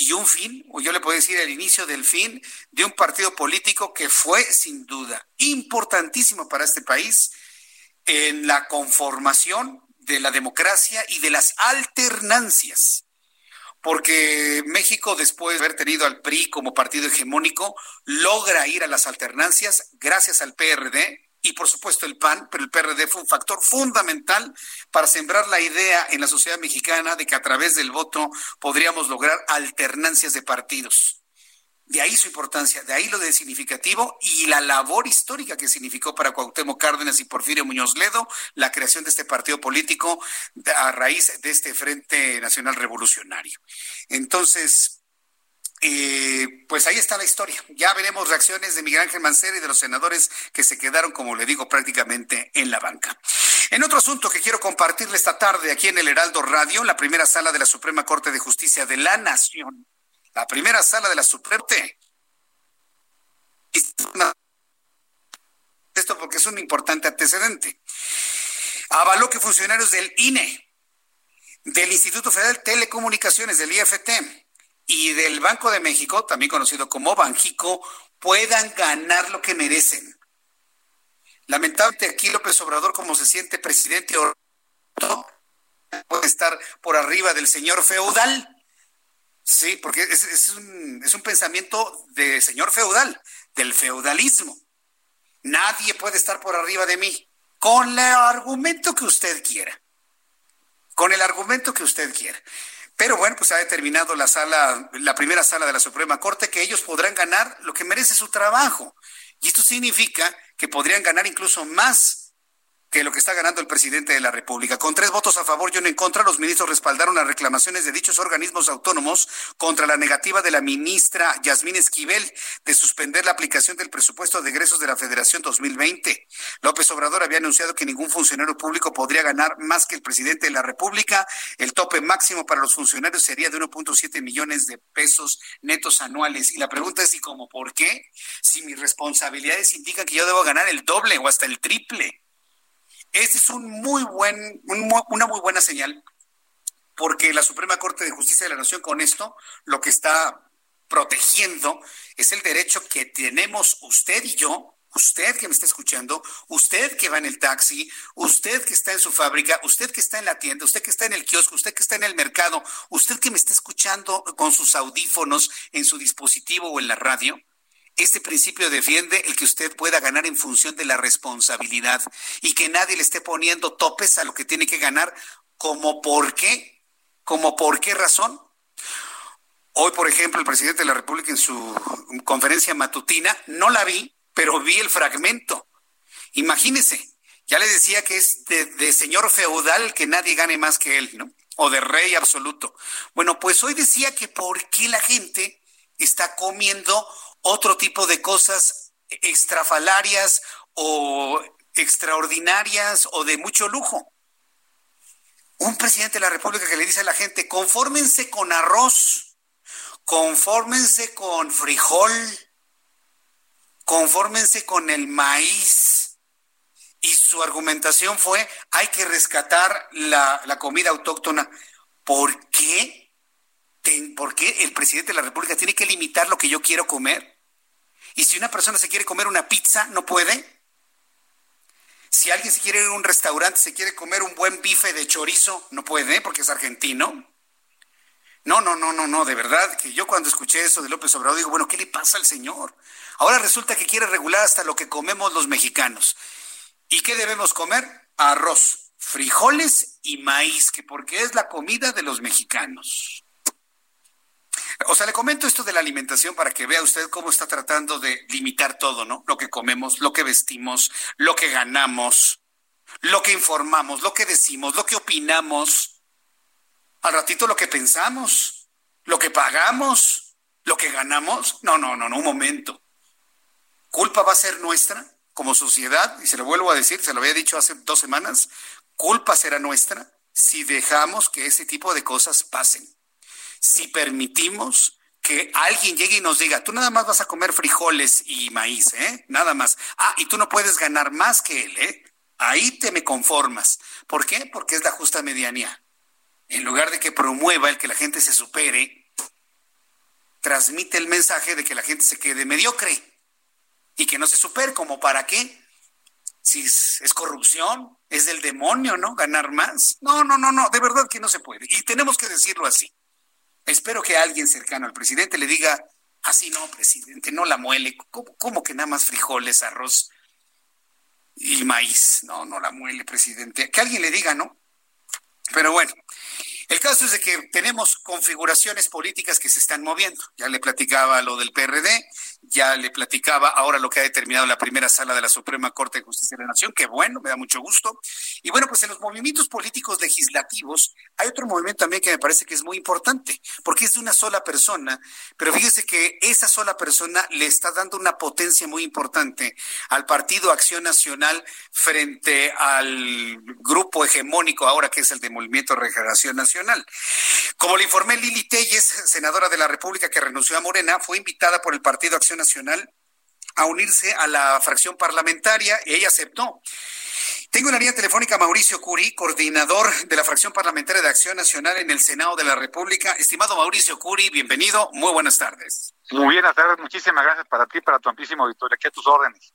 y un fin, o yo le puedo decir el inicio del fin, de un partido político que fue sin duda importantísimo para este país en la conformación de la democracia y de las alternancias. Porque México, después de haber tenido al PRI como partido hegemónico, logra ir a las alternancias gracias al PRD, y por supuesto el PAN, pero el PRD fue un factor fundamental para sembrar la idea en la sociedad mexicana de que a través del voto podríamos lograr alternancias de partidos. De ahí su importancia, de ahí lo de significativo y la labor histórica que significó para Cuauhtémoc Cárdenas y Porfirio Muñoz Ledo la creación de este partido político a raíz de este Frente Nacional Revolucionario. Entonces, eh, pues ahí está la historia. Ya veremos reacciones de Miguel Ángel Mancera y de los senadores que se quedaron, como le digo, prácticamente en la banca. En otro asunto que quiero compartirle esta tarde aquí en el Heraldo Radio, la primera sala de la Suprema Corte de Justicia de la Nación, la primera sala de la Suprema esto porque es un importante antecedente. Avaló que funcionarios del INE, del Instituto Federal de Telecomunicaciones, del IFT, y del Banco de México, también conocido como Banjico, puedan ganar lo que merecen. Lamentablemente aquí López Obrador, como se siente presidente, puede estar por arriba del señor feudal. Sí, porque es, un, es un pensamiento de señor feudal, del feudalismo. Nadie puede estar por arriba de mí, con el argumento que usted quiera. Con el argumento que usted quiera. Pero bueno, pues ha determinado la sala, la primera sala de la Suprema Corte que ellos podrán ganar lo que merece su trabajo. Y esto significa que podrían ganar incluso más que lo que está ganando el presidente de la República. Con tres votos a favor y uno en contra, los ministros respaldaron las reclamaciones de dichos organismos autónomos contra la negativa de la ministra Yasmín Esquivel de suspender la aplicación del presupuesto de egresos de la Federación 2020. López Obrador había anunciado que ningún funcionario público podría ganar más que el presidente de la República. El tope máximo para los funcionarios sería de 1.7 millones de pesos netos anuales. Y la pregunta es, ¿y cómo por qué? Si mis responsabilidades indican que yo debo ganar el doble o hasta el triple. Este es un muy buen, una muy buena señal, porque la Suprema Corte de Justicia de la Nación con esto lo que está protegiendo es el derecho que tenemos usted y yo, usted que me está escuchando, usted que va en el taxi, usted que está en su fábrica, usted que está en la tienda, usted que está en el kiosco, usted que está en el mercado, usted que me está escuchando con sus audífonos en su dispositivo o en la radio, este principio defiende el que usted pueda ganar en función de la responsabilidad y que nadie le esté poniendo topes a lo que tiene que ganar, como por qué, como por qué razón. Hoy, por ejemplo, el presidente de la República en su conferencia matutina, no la vi, pero vi el fragmento. Imagínese, ya le decía que es de señor feudal que nadie gane más que él, ¿no? O de rey absoluto. Bueno, pues hoy decía que por qué la gente está comiendo otro tipo de cosas extrafalarias o extraordinarias o de mucho lujo. Un presidente de la República que le dice a la gente, confórmense con arroz, confórmense con frijol, confórmense con el maíz. Y su argumentación fue, hay que rescatar la, la comida autóctona. ¿Por qué? ¿Por qué el presidente de la República tiene que limitar lo que yo quiero comer? Y si una persona se quiere comer una pizza, ¿no puede? Si alguien se quiere ir a un restaurante, se quiere comer un buen bife de chorizo, no puede porque es argentino. No, no, no, no, no, de verdad que yo cuando escuché eso de López Obrador digo, bueno, ¿qué le pasa al señor? Ahora resulta que quiere regular hasta lo que comemos los mexicanos. ¿Y qué debemos comer? Arroz, frijoles y maíz, que porque es la comida de los mexicanos. O sea, le comento esto de la alimentación para que vea usted cómo está tratando de limitar todo, ¿no? Lo que comemos, lo que vestimos, lo que ganamos, lo que informamos, lo que decimos, lo que opinamos. Al ratito lo que pensamos, lo que pagamos, lo que ganamos. No, no, no, no, un momento. ¿Culpa va a ser nuestra como sociedad? Y se lo vuelvo a decir, se lo había dicho hace dos semanas. ¿Culpa será nuestra si dejamos que ese tipo de cosas pasen? Si permitimos que alguien llegue y nos diga, tú nada más vas a comer frijoles y maíz, ¿eh? Nada más. Ah, y tú no puedes ganar más que él, ¿eh? Ahí te me conformas. ¿Por qué? Porque es la justa medianía. En lugar de que promueva el que la gente se supere, transmite el mensaje de que la gente se quede mediocre y que no se supere, como para qué. Si es, es corrupción, es del demonio, ¿no? Ganar más. No, no, no, no, de verdad que no se puede. Y tenemos que decirlo así. Espero que alguien cercano al presidente le diga, así no, presidente, no la muele. ¿Cómo, que nada más frijoles, arroz y maíz? No, no la muele, presidente. Que alguien le diga, ¿no? Pero bueno, el caso es de que tenemos configuraciones políticas que se están moviendo. Ya le platicaba lo del PRD, ya le platicaba ahora lo que ha determinado la primera sala de la Suprema Corte de Justicia de la Nación, que bueno, me da mucho gusto. Y bueno, pues en los movimientos políticos legislativos hay otro movimiento también que me parece que es muy importante, porque es de una sola persona, pero fíjese que esa sola persona le está dando una potencia muy importante al Partido Acción Nacional frente al grupo hegemónico ahora que es el de Movimiento Regeneración Nacional como le informé, Lili Telles, senadora de la República que renunció a Morena, fue invitada por el Partido Acción Nacional a unirse a la fracción parlamentaria y ella aceptó. Tengo en la línea telefónica a Mauricio Curi, coordinador de la fracción parlamentaria de Acción Nacional en el Senado de la República. Estimado Mauricio Curi, bienvenido. Muy buenas tardes. Muy buenas tardes. Muchísimas gracias para ti, para tu amplísimo auditorio. Aquí a tus órdenes.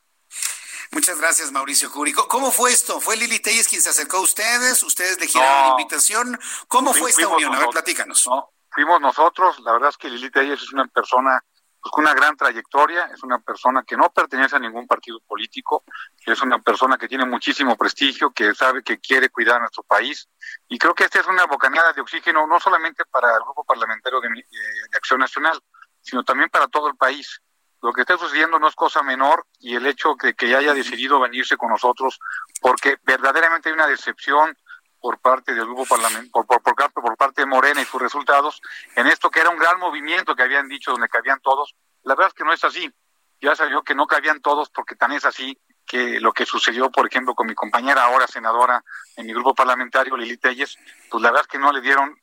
Muchas gracias, Mauricio Curi. ¿Cómo fue esto? ¿Fue Lili Telles quien se acercó a ustedes? ¿Ustedes le giraron la invitación? ¿Cómo fue esta unión? a ver, platícanos. fuimos nosotros. La verdad es que Lili Telles es una persona pues, con una gran trayectoria, es una persona que no pertenece a ningún partido político, es una persona que tiene muchísimo prestigio, que sabe que quiere cuidar a nuestro país. Y creo que esta es una bocanada de oxígeno, no solamente para el Grupo Parlamentario de, eh, de Acción Nacional, sino también para todo el país lo que está sucediendo no es cosa menor y el hecho de que haya decidido venirse con nosotros, porque verdaderamente hay una decepción por parte del grupo parlamentario, por, por, por, parte de Morena y sus resultados, en esto que era un gran movimiento que habían dicho donde cabían todos. La verdad es que no es así. Ya salió que no cabían todos porque tan es así que lo que sucedió, por ejemplo, con mi compañera ahora senadora en mi grupo parlamentario, Lili Telles, pues la verdad es que no le dieron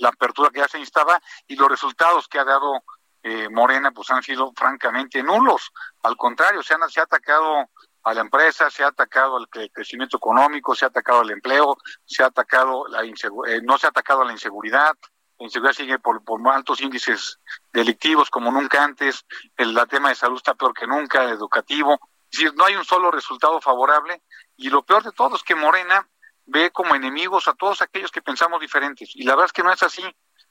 la apertura que ya se instaba y los resultados que ha dado eh, Morena pues han sido francamente nulos. Al contrario, se, han, se ha atacado a la empresa, se ha atacado al crecimiento económico, se ha atacado al empleo, se ha atacado la eh, no se ha atacado a la inseguridad, la inseguridad sigue por, altos índices delictivos como nunca antes, el, tema de salud está peor que nunca, educativo, es decir, no hay un solo resultado favorable. Y lo peor de todo es que Morena ve como enemigos a todos aquellos que pensamos diferentes. Y la verdad es que no es así.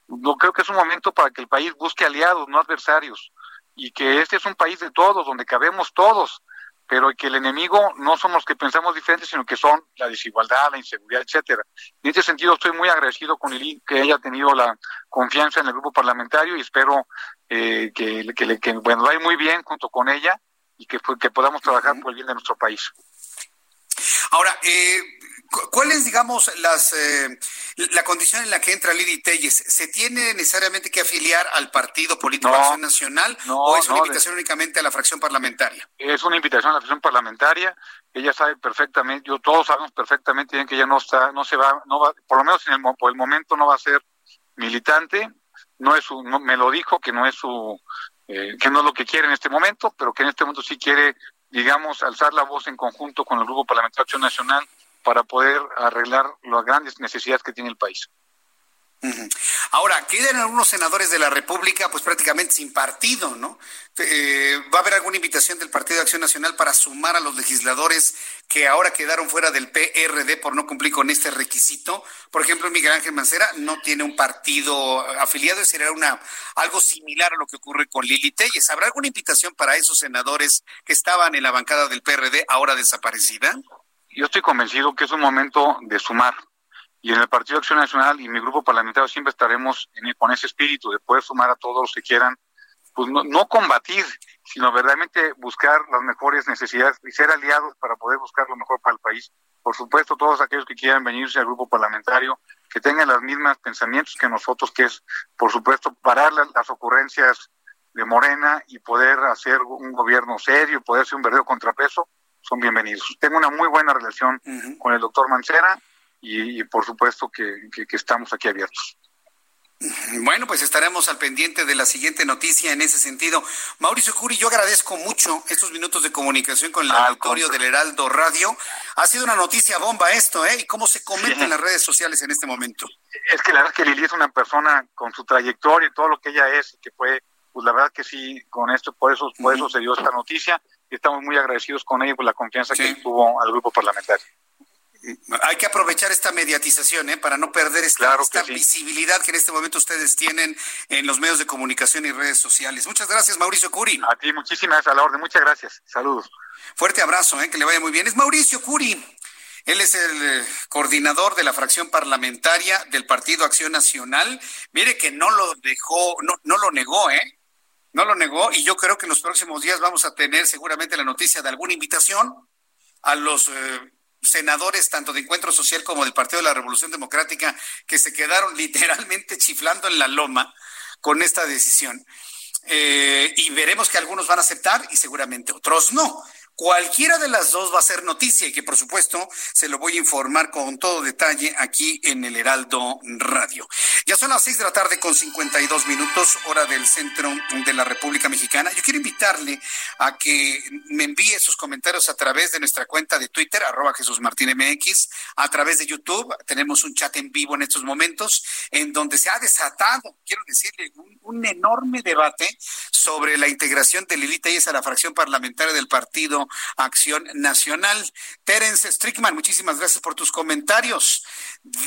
No creo que es un momento para que el país busque aliados, no adversarios. Y que este es un país de todos, donde cabemos todos pero que el enemigo no somos los que pensamos diferentes, sino que son la desigualdad, la inseguridad, etcétera. En este sentido, estoy muy agradecido con el que haya tenido la confianza en el grupo parlamentario y espero eh, que, que, que, bueno, vaya muy bien junto con ella y que, que podamos trabajar por el bien de nuestro país. Ahora, eh, ¿cuál es, digamos, las, eh, la condición en la que entra Lili Telles? ¿Se tiene necesariamente que afiliar al Partido Político Acción Nacional o es una invitación únicamente a la fracción parlamentaria? Es una invitación a la fracción parlamentaria. Ella sabe perfectamente, yo todos sabemos perfectamente bien que ella no está, no se va, no va, por lo menos en el, por el momento no va a ser militante. No es su, me lo dijo que no es su, eh, que no es lo que quiere en este momento, pero que en este momento sí quiere digamos, alzar la voz en conjunto con el Grupo Parlamentario Acción Nacional para poder arreglar las grandes necesidades que tiene el país. Ahora, quedan algunos senadores de la República pues prácticamente sin partido, ¿no? Eh, ¿Va a haber alguna invitación del Partido de Acción Nacional para sumar a los legisladores que ahora quedaron fuera del PRD por no cumplir con este requisito? Por ejemplo, Miguel Ángel Mancera no tiene un partido afiliado y sería una, algo similar a lo que ocurre con Lili Telles. ¿Habrá alguna invitación para esos senadores que estaban en la bancada del PRD ahora desaparecida? Yo estoy convencido que es un momento de sumar y en el Partido Acción Nacional y mi grupo parlamentario siempre estaremos con ese espíritu de poder sumar a todos los que quieran, pues no, combatir, sino verdaderamente buscar las mejores necesidades y ser aliados para poder buscar lo mejor para el país. Por supuesto, todos aquellos que quieran venirse al grupo parlamentario, que tengan los mismos pensamientos que nosotros, que es, por supuesto, parar las, ocurrencias de Morena y poder hacer un gobierno serio, poder ser un verdadero contrapeso, son bienvenidos. Tengo una muy buena relación con el doctor Mancera y, por supuesto que, estamos aquí abiertos. Bueno, pues estaremos al pendiente de la siguiente noticia en ese sentido. Mauricio Curi, yo agradezco mucho estos minutos de comunicación con el auditorio del Heraldo Radio. Ha sido una noticia bomba esto, ¿eh? ¿Y cómo se comenta en las redes sociales en este momento? Es que la verdad es que Lili es una persona con su trayectoria y todo lo que ella es, y que fue, pues la verdad que sí, con esto, por eso, por eso se dio esta noticia, y estamos muy agradecidos con ella por la confianza que tuvo al grupo parlamentario hay que aprovechar esta mediatización ¿eh? para no perder esta, visibilidad que en este momento ustedes tienen en los medios de comunicación y redes sociales. Muchas gracias, Mauricio Curi. A ti, muchísimas a la orden. Muchas gracias. Saludos. Fuerte abrazo, ¿eh? que le vaya muy bien. Es Mauricio Curi. Él es el eh, coordinador de la fracción parlamentaria del Partido Acción Nacional. Mire que no lo dejó, no, no lo negó, ¿eh? No lo negó y yo creo que en los próximos días vamos a tener seguramente la noticia de alguna invitación a los eh, senadores tanto de Encuentro Social como del Partido de la Revolución Democrática que se quedaron literalmente chiflando en la loma con esta decisión. Eh, y veremos que algunos van a aceptar y seguramente otros no. Cualquiera de las dos va a ser noticia y que por supuesto se lo voy a informar con todo detalle aquí en el Heraldo Radio. Ya son las seis de la tarde con 52 minutos, hora del centro de la República Mexicana. Yo quiero invitarle a que me envíe sus comentarios a través de nuestra cuenta de Twitter, arroba Jesús Martín MX, a través de YouTube. Tenemos un chat en vivo en estos momentos en donde se ha desatado, quiero decirle, un, enorme debate sobre la integración de Lilita y a la fracción parlamentaria del partido Acción Nacional. Terence Strickman, muchísimas gracias por tus comentarios.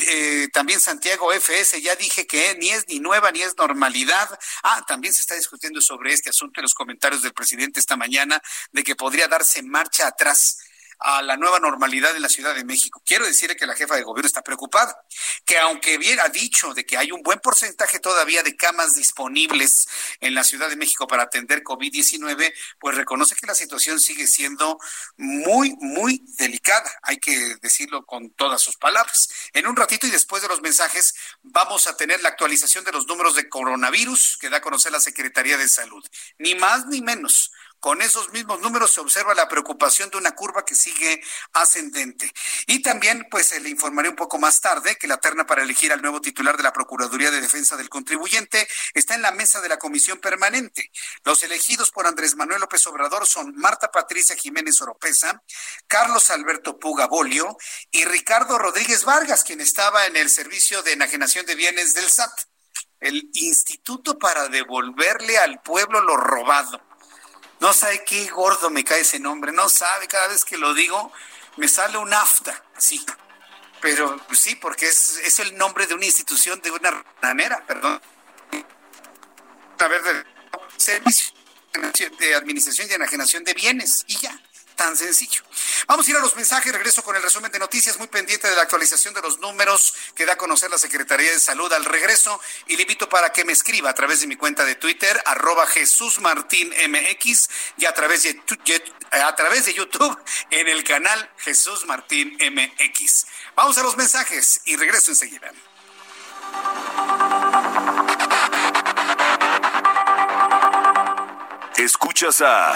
Eh, también Santiago FS, ya dije que ni es ni nueva ni es normalidad. Ah, también se está discutiendo sobre este asunto en los comentarios del presidente esta mañana de que podría darse marcha atrás a la nueva normalidad en la Ciudad de México. Quiero decirle que la jefa de gobierno está preocupada, que aunque bien ha dicho de que hay un buen porcentaje todavía de camas disponibles en la Ciudad de México para atender COVID-19, pues reconoce que la situación sigue siendo muy, muy delicada. Hay que decirlo con todas sus palabras. En un ratito y después de los mensajes, vamos a tener la actualización de los números de coronavirus que da a conocer la Secretaría de Salud. Ni más ni menos. Con esos mismos números se observa la preocupación de una curva que sigue ascendente. Y también, pues, le informaré un poco más tarde que la terna para elegir al nuevo titular de la Procuraduría de Defensa del Contribuyente está en la mesa de la Comisión Permanente. Los elegidos por Andrés Manuel López Obrador son Marta Patricia Jiménez Oropesa, Carlos Alberto Puga Bolio y Ricardo Rodríguez Vargas, quien estaba en el Servicio de Enajenación de Bienes del SAT el instituto para devolverle al pueblo lo robado. No sabe qué gordo me cae ese nombre, no sabe, cada vez que lo digo me sale un afta, sí. Pero sí, porque es, es el nombre de una institución, de una manera, perdón. A ver, de servicio de administración y enajenación de bienes, y ya tan sencillo. Vamos a ir a los mensajes, regreso con el resumen de noticias, muy pendiente de la actualización de los números que da a conocer la Secretaría de Salud al regreso y le invito para que me escriba a través de mi cuenta de Twitter, arroba Jesús Martín MX y a través de, a través de YouTube en el canal Jesús Martín MX. Vamos a los mensajes y regreso enseguida. Escuchas a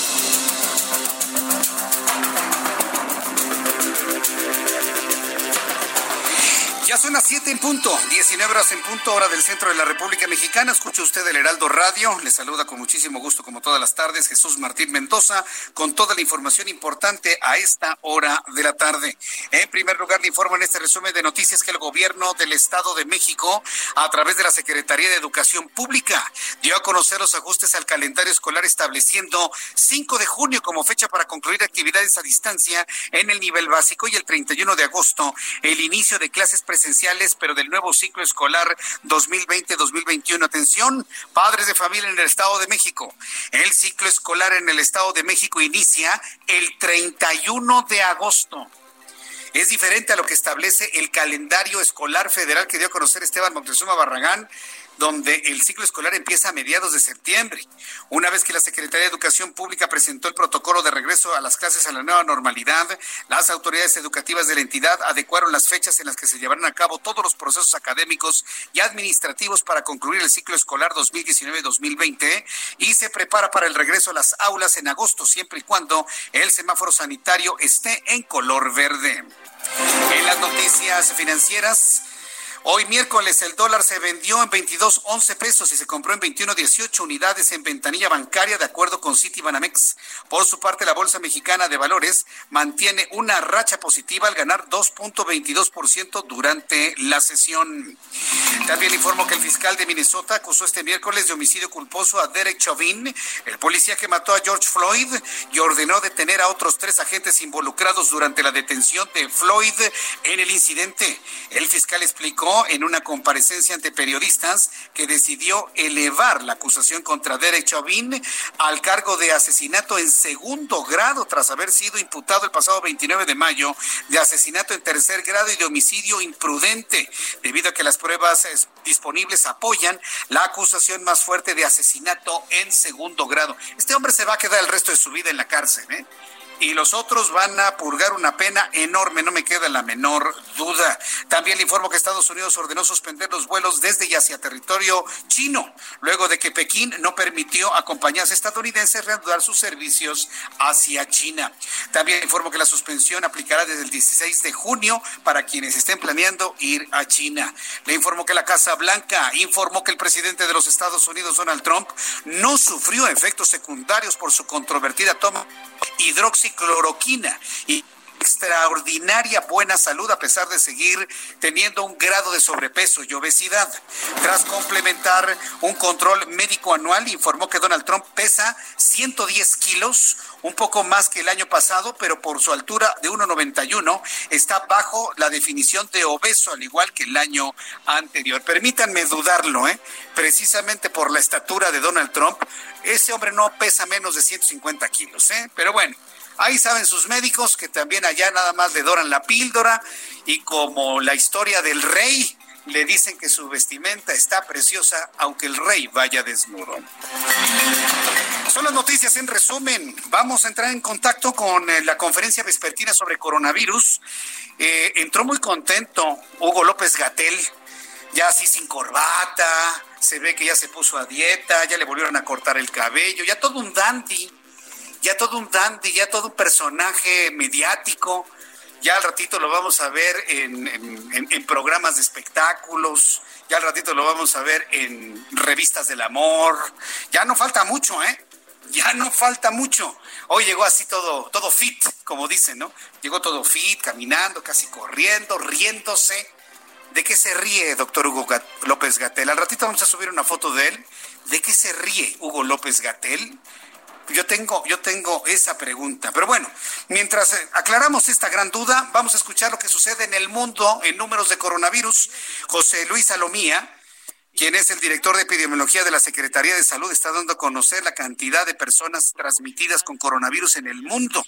Ya son las 7 en punto, 19 horas en punto, hora del centro de la República Mexicana. Escucha usted el Heraldo Radio. Le saluda con muchísimo gusto, como todas las tardes, Jesús Martín Mendoza, con toda la información importante a esta hora de la tarde. En primer lugar, le informo en este resumen de noticias que el gobierno del Estado de México, a través de la Secretaría de Educación Pública, dio a conocer los ajustes al calendario escolar estableciendo 5 de junio como fecha para concluir actividades a distancia en el nivel básico y el 31 de agosto el inicio de clases presenciales esenciales, pero del nuevo ciclo escolar 2020-2021. Atención, padres de familia en el Estado de México. El ciclo escolar en el Estado de México inicia el 31 de agosto. Es diferente a lo que establece el calendario escolar federal que dio a conocer Esteban Montezuma Barragán donde el ciclo escolar empieza a mediados de septiembre. Una vez que la Secretaría de Educación Pública presentó el protocolo de regreso a las clases a la nueva normalidad, las autoridades educativas de la entidad adecuaron las fechas en las que se llevarán a cabo todos los procesos académicos y administrativos para concluir el ciclo escolar 2019-2020 y se prepara para el regreso a las aulas en agosto, siempre y cuando el semáforo sanitario esté en color verde. En las noticias financieras, Hoy miércoles el dólar se vendió en 22.11 pesos y se compró en 21.18 unidades en ventanilla bancaria de acuerdo con Citibanamex. Por su parte, la Bolsa Mexicana de Valores mantiene una racha positiva al ganar 2.22% durante la sesión. También informo que el fiscal de Minnesota acusó este miércoles de homicidio culposo a Derek Chauvin, el policía que mató a George Floyd, y ordenó detener a otros tres agentes involucrados durante la detención de Floyd en el incidente. El fiscal explicó en una comparecencia ante periodistas que decidió elevar la acusación contra Derek Chauvin al cargo de asesinato en segundo grado tras haber sido imputado el pasado 29 de mayo de asesinato en tercer grado y de homicidio imprudente, debido a que las pruebas disponibles apoyan la acusación más fuerte de asesinato en segundo grado. Este hombre se va a quedar el resto de su vida en la cárcel, ¿eh? Y los otros van a purgar una pena enorme, no me queda la menor duda. También le informo que Estados Unidos ordenó suspender los vuelos desde y hacia territorio chino, luego de que Pekín no permitió a compañías estadounidenses reanudar sus servicios hacia China. También informo que la suspensión aplicará desde el 16 de junio para quienes estén planeando ir a China. Le informo que la Casa Blanca informó que el presidente de los Estados Unidos, Donald Trump, no sufrió efectos secundarios por su controvertida toma hidroxicloroquina y extraordinaria buena salud a pesar de seguir teniendo un grado de sobrepeso y obesidad. Tras complementar un control médico anual, informó que Donald Trump pesa 110 kilos, un poco más que el año pasado, pero por su altura de 1,91 está bajo la definición de obeso, al igual que el año anterior. Permítanme dudarlo, ¿eh? precisamente por la estatura de Donald Trump, ese hombre no pesa menos de 150 kilos, ¿eh? pero bueno. Ahí saben sus médicos que también allá nada más le doran la píldora y como la historia del rey, le dicen que su vestimenta está preciosa aunque el rey vaya desnudo. Son las noticias en resumen. Vamos a entrar en contacto con eh, la conferencia vespertina sobre coronavirus. Eh, entró muy contento Hugo López Gatel, ya así sin corbata, se ve que ya se puso a dieta, ya le volvieron a cortar el cabello, ya todo un dandy ya todo un dandy, ya todo un personaje mediático. Ya al ratito lo vamos a ver en, programas de espectáculos, ya al ratito lo vamos a ver en revistas del amor. Ya no falta mucho, ¿eh? Ya no falta mucho. Hoy llegó así todo, todo fit, como dicen, ¿no? Llegó todo fit, caminando, casi corriendo, riéndose. ¿De qué se ríe, doctor Hugo López Gatel? Al ratito vamos a subir una foto de él. ¿De qué se ríe Hugo López Gatel? Yo tengo, yo tengo esa pregunta. Pero bueno, mientras eh, aclaramos esta gran duda, vamos a escuchar lo que sucede en el mundo en números de coronavirus. José Luis Salomía quien es el director de epidemiología de la Secretaría de Salud, está dando a conocer la cantidad de personas transmitidas con coronavirus en el mundo.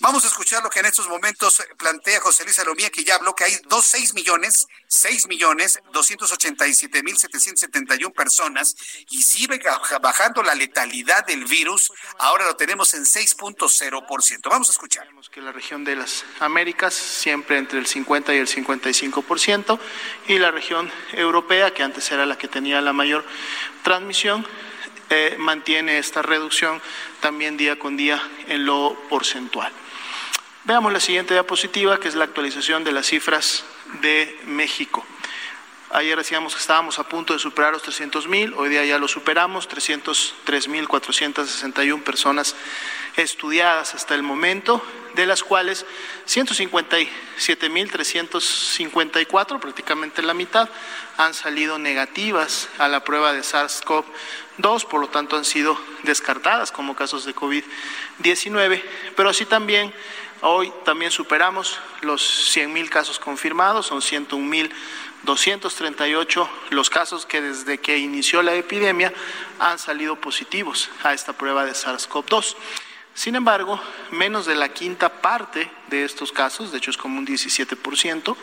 Vamos a escuchar lo que en estos momentos plantea José Luis Salomía, que ya habló que hay dos, seis millones, seis millones, doscientos ochenta y siete mil setecientos setenta y un personas y sigue bajando la letalidad del virus. Ahora lo tenemos en 6.0%. Vamos a escuchar. Que la región de las Américas siempre entre el 50 y el 55% y la región europea, que antes era la que tenía la mayor transmisión, eh, mantiene esta reducción también día con día en lo porcentual. Veamos la siguiente diapositiva, que es la actualización de las cifras de México. Ayer decíamos que estábamos a punto de superar los 300 mil, hoy día ya lo superamos, 303 mil 461 personas estudiadas hasta el momento, de las cuales 157 mil 354, prácticamente la mitad, han salido negativas a la prueba de SARS-CoV-2, por lo tanto han sido descartadas como casos de COVID-19, pero así también hoy también superamos los 100 mil casos confirmados, son 101 mil 238 los casos que desde que inició la epidemia han salido positivos a esta prueba de SARS-CoV-2. Sin embargo, menos de la quinta parte de estos casos, de hecho es como un 17%,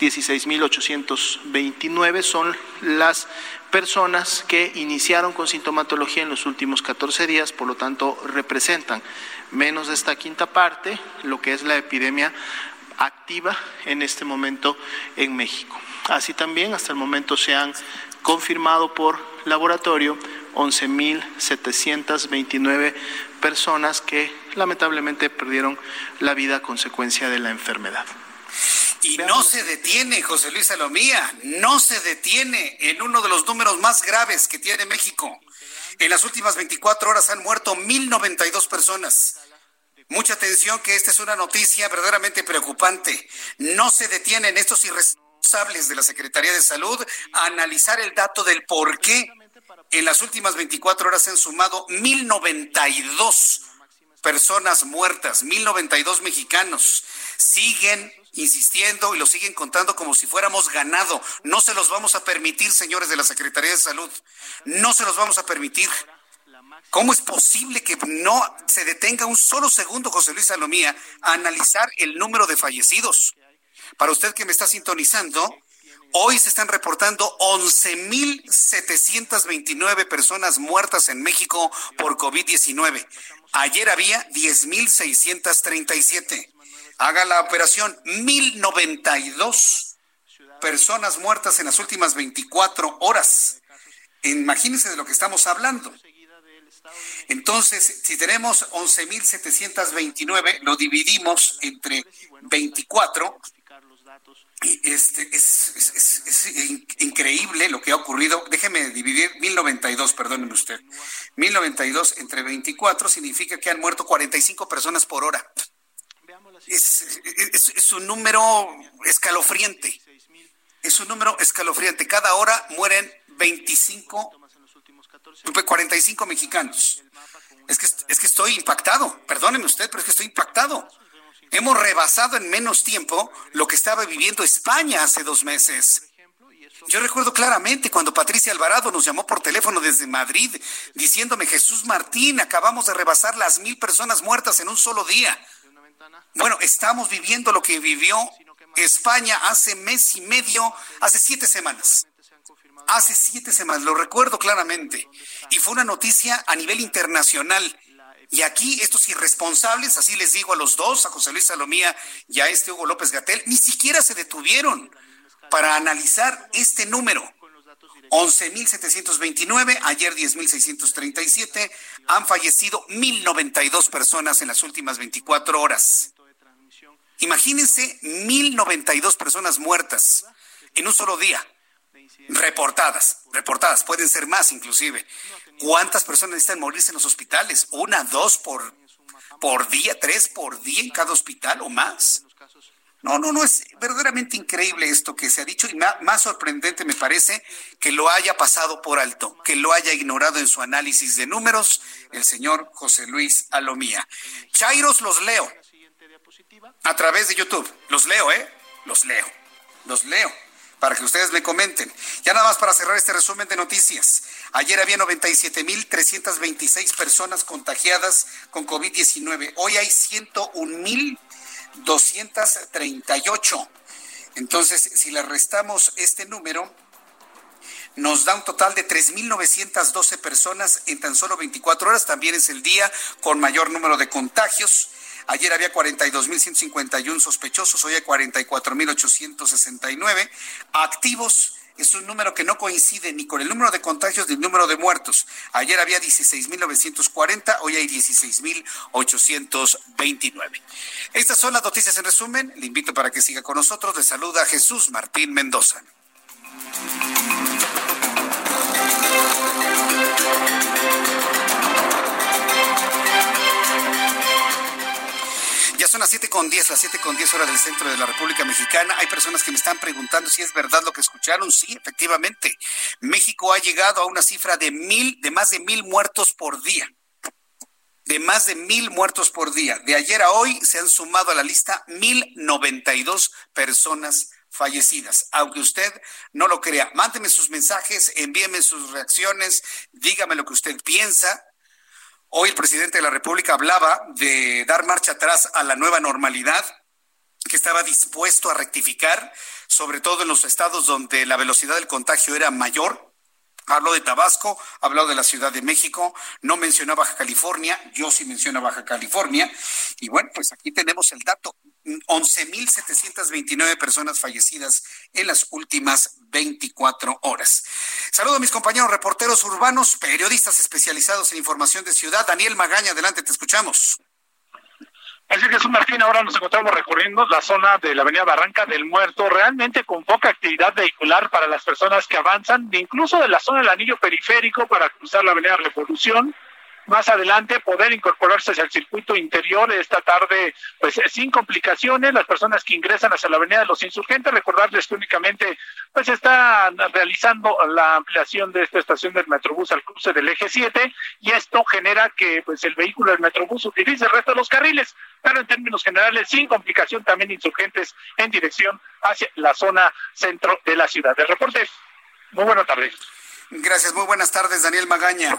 16.829 son las personas que iniciaron con sintomatología en los últimos 14 días, por lo tanto representan menos de esta quinta parte lo que es la epidemia activa en este momento en México. Así también, hasta el momento se han confirmado por laboratorio 11.729 personas que lamentablemente perdieron la vida a consecuencia de la enfermedad. Y no se detiene, José Luis Salomía, no se detiene en uno de los números más graves que tiene México. En las últimas 24 horas han muerto 1.092 personas. Mucha atención que esta es una noticia verdaderamente preocupante. No se detienen estos irresponsables de la Secretaría de Salud a analizar el dato del por qué en las últimas 24 horas se han sumado 1092 personas muertas, 1092 mexicanos. Siguen insistiendo y lo siguen contando como si fuéramos ganado. No se los vamos a permitir, señores de la Secretaría de Salud. No se los vamos a permitir. ¿Cómo es posible que no se detenga un solo segundo, José Luis Salomía, a analizar el número de fallecidos? Para usted que me está sintonizando, hoy se están reportando 11.729 personas muertas en México por COVID-19. Ayer había 10.637. Haga la operación 1.092 personas muertas en las últimas 24 horas. Imagínense de lo que estamos hablando. Entonces, si tenemos 11.729, lo dividimos entre 24, este, es, increíble lo que ha ocurrido. Déjeme dividir 1092, perdónenme usted. 1092 entre 24 significa que han muerto 45 personas por hora. es, es, un número escalofriante. Es un número escalofriante. Cada hora mueren 25, 45 mexicanos. Es que, es que estoy impactado. Perdóneme usted, pero es que estoy impactado. Hemos rebasado en menos tiempo lo que estaba viviendo España hace dos meses. Yo recuerdo claramente cuando Patricia Alvarado nos llamó por teléfono desde Madrid diciéndome, Jesús Martín, acabamos de rebasar las mil personas muertas en un solo día. Bueno, estamos viviendo lo que vivió España hace mes y medio, hace siete semanas. Hace siete semanas, lo recuerdo claramente. Y fue una noticia a nivel internacional. Y aquí estos irresponsables, así les digo a los dos, a José Luis Salomía y a este Hugo López Gatel, ni siquiera se detuvieron para analizar este número. 11.729, ayer 10.637, han fallecido 1.092 personas en las últimas 24 horas. Imagínense 1.092 personas muertas en un solo día, reportadas, reportadas, pueden ser más inclusive. ¿Cuántas personas necesitan morirse en los hospitales? ¿Una, dos por, por día, tres por día en cada hospital o más? No, no, no, es verdaderamente increíble esto que se ha dicho y más sorprendente me parece que lo haya pasado por alto, que lo haya ignorado en su análisis de números el señor José Luis Alomía. Chairos los leo a través de YouTube. Los leo, ¿eh? Los leo, los leo para que ustedes me comenten. Ya nada más para cerrar este resumen de noticias. Ayer había 97.326 personas contagiadas con COVID-19. Hoy hay 101.000 238. Entonces, si le restamos este número, nos da un total de 3.912 personas en tan solo 24 horas. También es el día con mayor número de contagios. Ayer había 42.151 sospechosos, hoy hay 44.869 activos es un número que no coincide ni con el número de contagios ni el número de muertos. Ayer había 16.940, hoy hay 16.829. Estas son las noticias en resumen. Le invito para que siga con nosotros. Le saluda Jesús Martín Mendoza. Ya son las siete con diez, las siete con diez horas del centro de la República Mexicana. Hay personas que me están preguntando si es verdad lo que escucharon. Sí, efectivamente. México ha llegado a una cifra de mil, de más de mil muertos por día. De más de mil muertos por día. De ayer a hoy se han sumado a la lista mil noventa y dos personas fallecidas. Aunque usted no lo crea, mándeme sus mensajes, envíeme sus reacciones, dígame lo que usted piensa. Hoy el presidente de la República hablaba de dar marcha atrás a la nueva normalidad, que estaba dispuesto a rectificar, sobre todo en los estados donde la velocidad del contagio era mayor. Habló de Tabasco, habló de la Ciudad de México, no mencionó Baja California, yo sí menciono Baja California. Y bueno, pues aquí tenemos el dato, 11.729 personas fallecidas en las últimas 24 horas. Saludo a mis compañeros reporteros urbanos, periodistas especializados en información de ciudad. Daniel Magaña, adelante, te escuchamos. Así que Jesús Martín, ahora nos encontramos recorriendo la zona de la avenida Barranca del Muerto, realmente con poca actividad vehicular para las personas que avanzan, incluso de la zona del anillo periférico para cruzar la avenida Revolución más adelante poder incorporarse al circuito interior esta tarde, pues sin complicaciones. Las personas que ingresan hacia la Avenida de los Insurgentes, recordarles que únicamente pues están realizando la ampliación de esta estación del Metrobús al cruce del eje 7 y esto genera que pues el vehículo del Metrobús utilice el resto de los carriles, pero en términos generales sin complicación también insurgentes en dirección hacia la zona centro de la ciudad. El reporte. Muy buenas tardes. Gracias, muy buenas tardes, Daniel Magaña.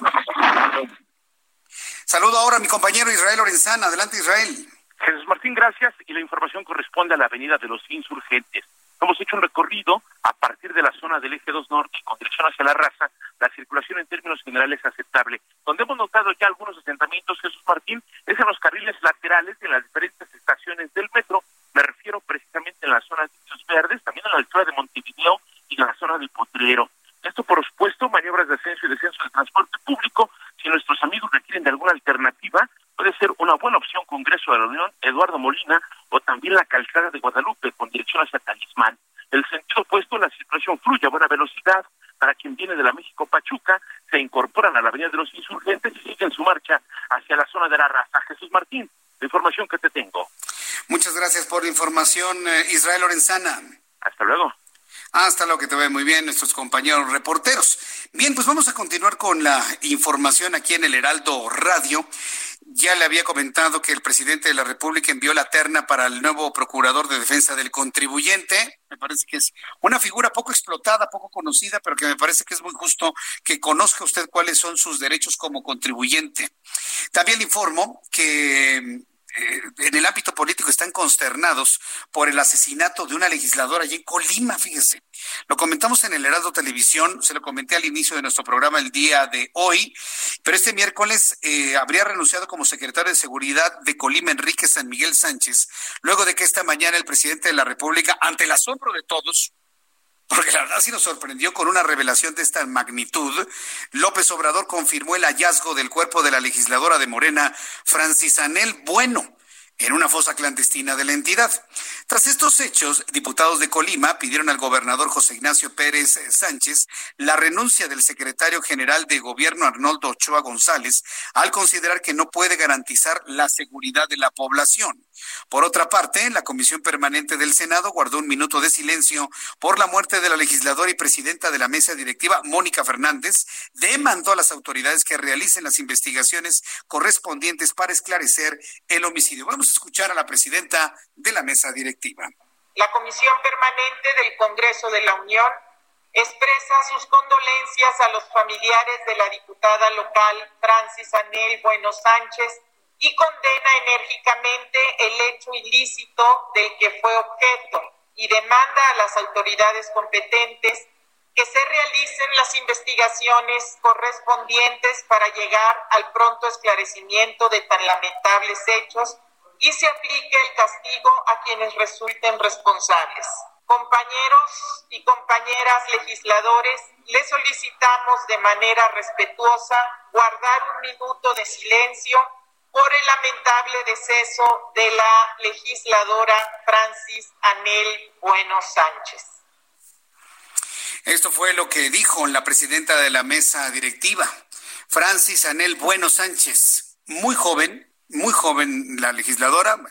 Saludo ahora a mi compañero Israel Lorenzana. Adelante, Israel. Jesús Martín, gracias. Y la información corresponde a la Avenida de los Insurgentes. Hemos hecho un recorrido a partir de la zona del eje 2 norte con dirección hacia la raza. La circulación en términos generales es aceptable. Donde hemos notado ya algunos asentamientos, Jesús Martín, es en los carriles laterales de las diferentes estaciones del metro. Me refiero precisamente en la zona de Pisos Verdes, también en la altura de Montevideo y en la zona del Potrero. Esto, por supuesto, maniobras de ascenso y descenso del transporte público. Si nuestros amigos requieren de alguna alternativa, puede ser una buena opción Congreso de la Unión Eduardo Molina o también la calzada de Guadalupe con dirección hacia Talismán. El sentido opuesto, la circulación fluye a buena velocidad. Para quien viene de la México Pachuca, se incorporan a la Avenida de los Insurgentes y siguen su marcha hacia la zona de la raza. Jesús Martín, la información que te tengo. Muchas gracias por la información, eh, Israel Lorenzana. Hasta luego. Hasta luego, que te ve muy bien nuestros compañeros reporteros. Bien, pues vamos a continuar con la información aquí en el Heraldo Radio. Ya le había comentado que el presidente de la República envió la terna para el nuevo procurador de defensa del contribuyente. Me parece que es una figura poco explotada, poco conocida, pero que me parece que es muy justo que conozca usted cuáles son sus derechos como contribuyente. También le informo que eh, en el ámbito político están consternados por el asesinato de una legisladora allí en Colima, fíjese. Lo comentamos en el Heraldo Televisión, se lo comenté al inicio de nuestro programa el día de hoy, pero este miércoles eh, habría renunciado como secretario de Seguridad de Colima Enrique San Miguel Sánchez, luego de que esta mañana el presidente de la República, ante el asombro de todos, porque la verdad sí nos sorprendió con una revelación de esta magnitud. López Obrador confirmó el hallazgo del cuerpo de la legisladora de Morena, Francis Anel Bueno, en una fosa clandestina de la entidad. Tras estos hechos, diputados de Colima pidieron al gobernador José Ignacio Pérez eh, Sánchez la renuncia del secretario general de gobierno Arnoldo Ochoa González al considerar que no puede garantizar la seguridad de la población. Por otra parte, la Comisión Permanente del Senado guardó un minuto de silencio por la muerte de la legisladora y presidenta de la mesa directiva, Mónica Fernández, demandó a las autoridades que realicen las investigaciones correspondientes para esclarecer el homicidio. Escuchar a la presidenta de la mesa directiva. La Comisión Permanente del Congreso de la Unión expresa sus condolencias a los familiares de la diputada local Francis Anel Bueno Sánchez y condena enérgicamente el hecho ilícito del que fue objeto y demanda a las autoridades competentes que se realicen las investigaciones correspondientes para llegar al pronto esclarecimiento de tan lamentables hechos y se aplique el castigo a quienes resulten responsables. Compañeros y compañeras legisladores, les solicitamos de manera respetuosa guardar un minuto de silencio por el lamentable deceso de la legisladora Francis Anel Bueno Sánchez. Esto fue lo que dijo la presidenta de la mesa directiva, Francis Anel Bueno Sánchez, muy joven, muy joven la legisladora.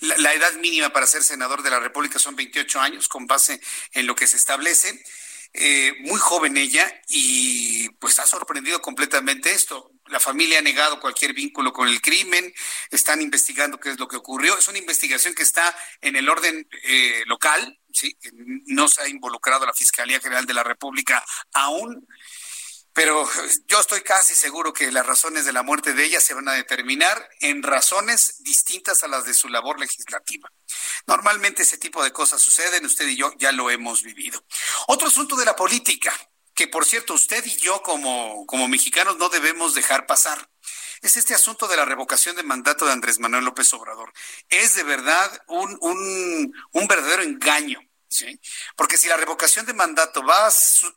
La, edad mínima para ser senador de la República son 28 años, con base en lo que se establece. Eh, muy joven ella y pues ha sorprendido completamente esto. La familia ha negado cualquier vínculo con el crimen, están investigando qué es lo que ocurrió. Es una investigación que está en el orden eh, local, ¿sí? no se ha involucrado la Fiscalía General de la República aún. Pero yo estoy casi seguro que las razones de la muerte de ella se van a determinar en razones distintas a las de su labor legislativa. Normalmente ese tipo de cosas suceden, usted y yo ya lo hemos vivido. Otro asunto de la política, que por cierto usted y yo como, como mexicanos no debemos dejar pasar es este asunto de la revocación de mandato de Andrés Manuel López Obrador. Es de verdad un, un, un verdadero engaño. ¿Sí? Porque si la revocación de mandato va a,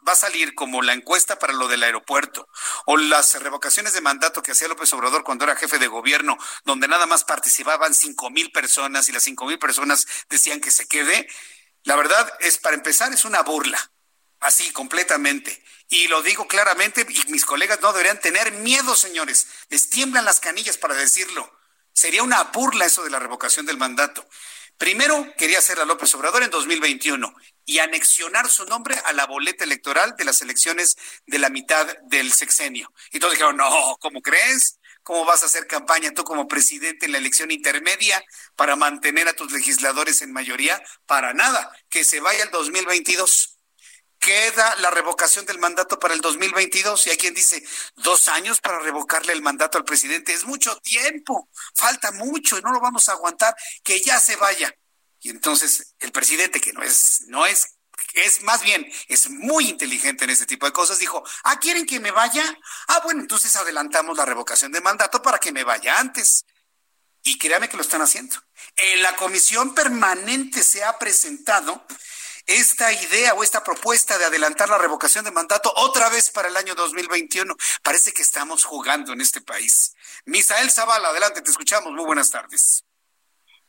va a salir como la encuesta para lo del aeropuerto o las revocaciones de mandato que hacía López Obrador cuando era jefe de gobierno, donde nada más participaban cinco mil personas y las cinco mil personas decían que se quede, la verdad es, para empezar, es una burla, así completamente. Y lo digo claramente, y mis colegas no deberían tener miedo, señores, les tiemblan las canillas para decirlo. Sería una burla eso de la revocación del mandato. Primero quería hacer a López Obrador en 2021 y anexionar su nombre a la boleta electoral de las elecciones de la mitad del sexenio. Y todos dijeron, no, ¿cómo crees? ¿Cómo vas a hacer campaña tú como presidente en la elección intermedia para mantener a tus legisladores en mayoría? Para nada, que se vaya el 2022 queda la revocación del mandato para el 2022 y hay quien dice dos años para revocarle el mandato al presidente es mucho tiempo, falta mucho y no lo vamos a aguantar, que ya se vaya. Y entonces el presidente que no es, no es, es más bien, es muy inteligente en ese tipo de cosas, dijo, ah, ¿quieren que me vaya? Ah, bueno, entonces adelantamos la revocación de mandato para que me vaya antes. Y créame que lo están haciendo. En la comisión permanente se ha presentado esta idea o esta propuesta de adelantar la revocación de mandato otra vez para el año 2021. Parece que estamos jugando en este país. Misael Zavala, adelante, te escuchamos. Muy buenas tardes.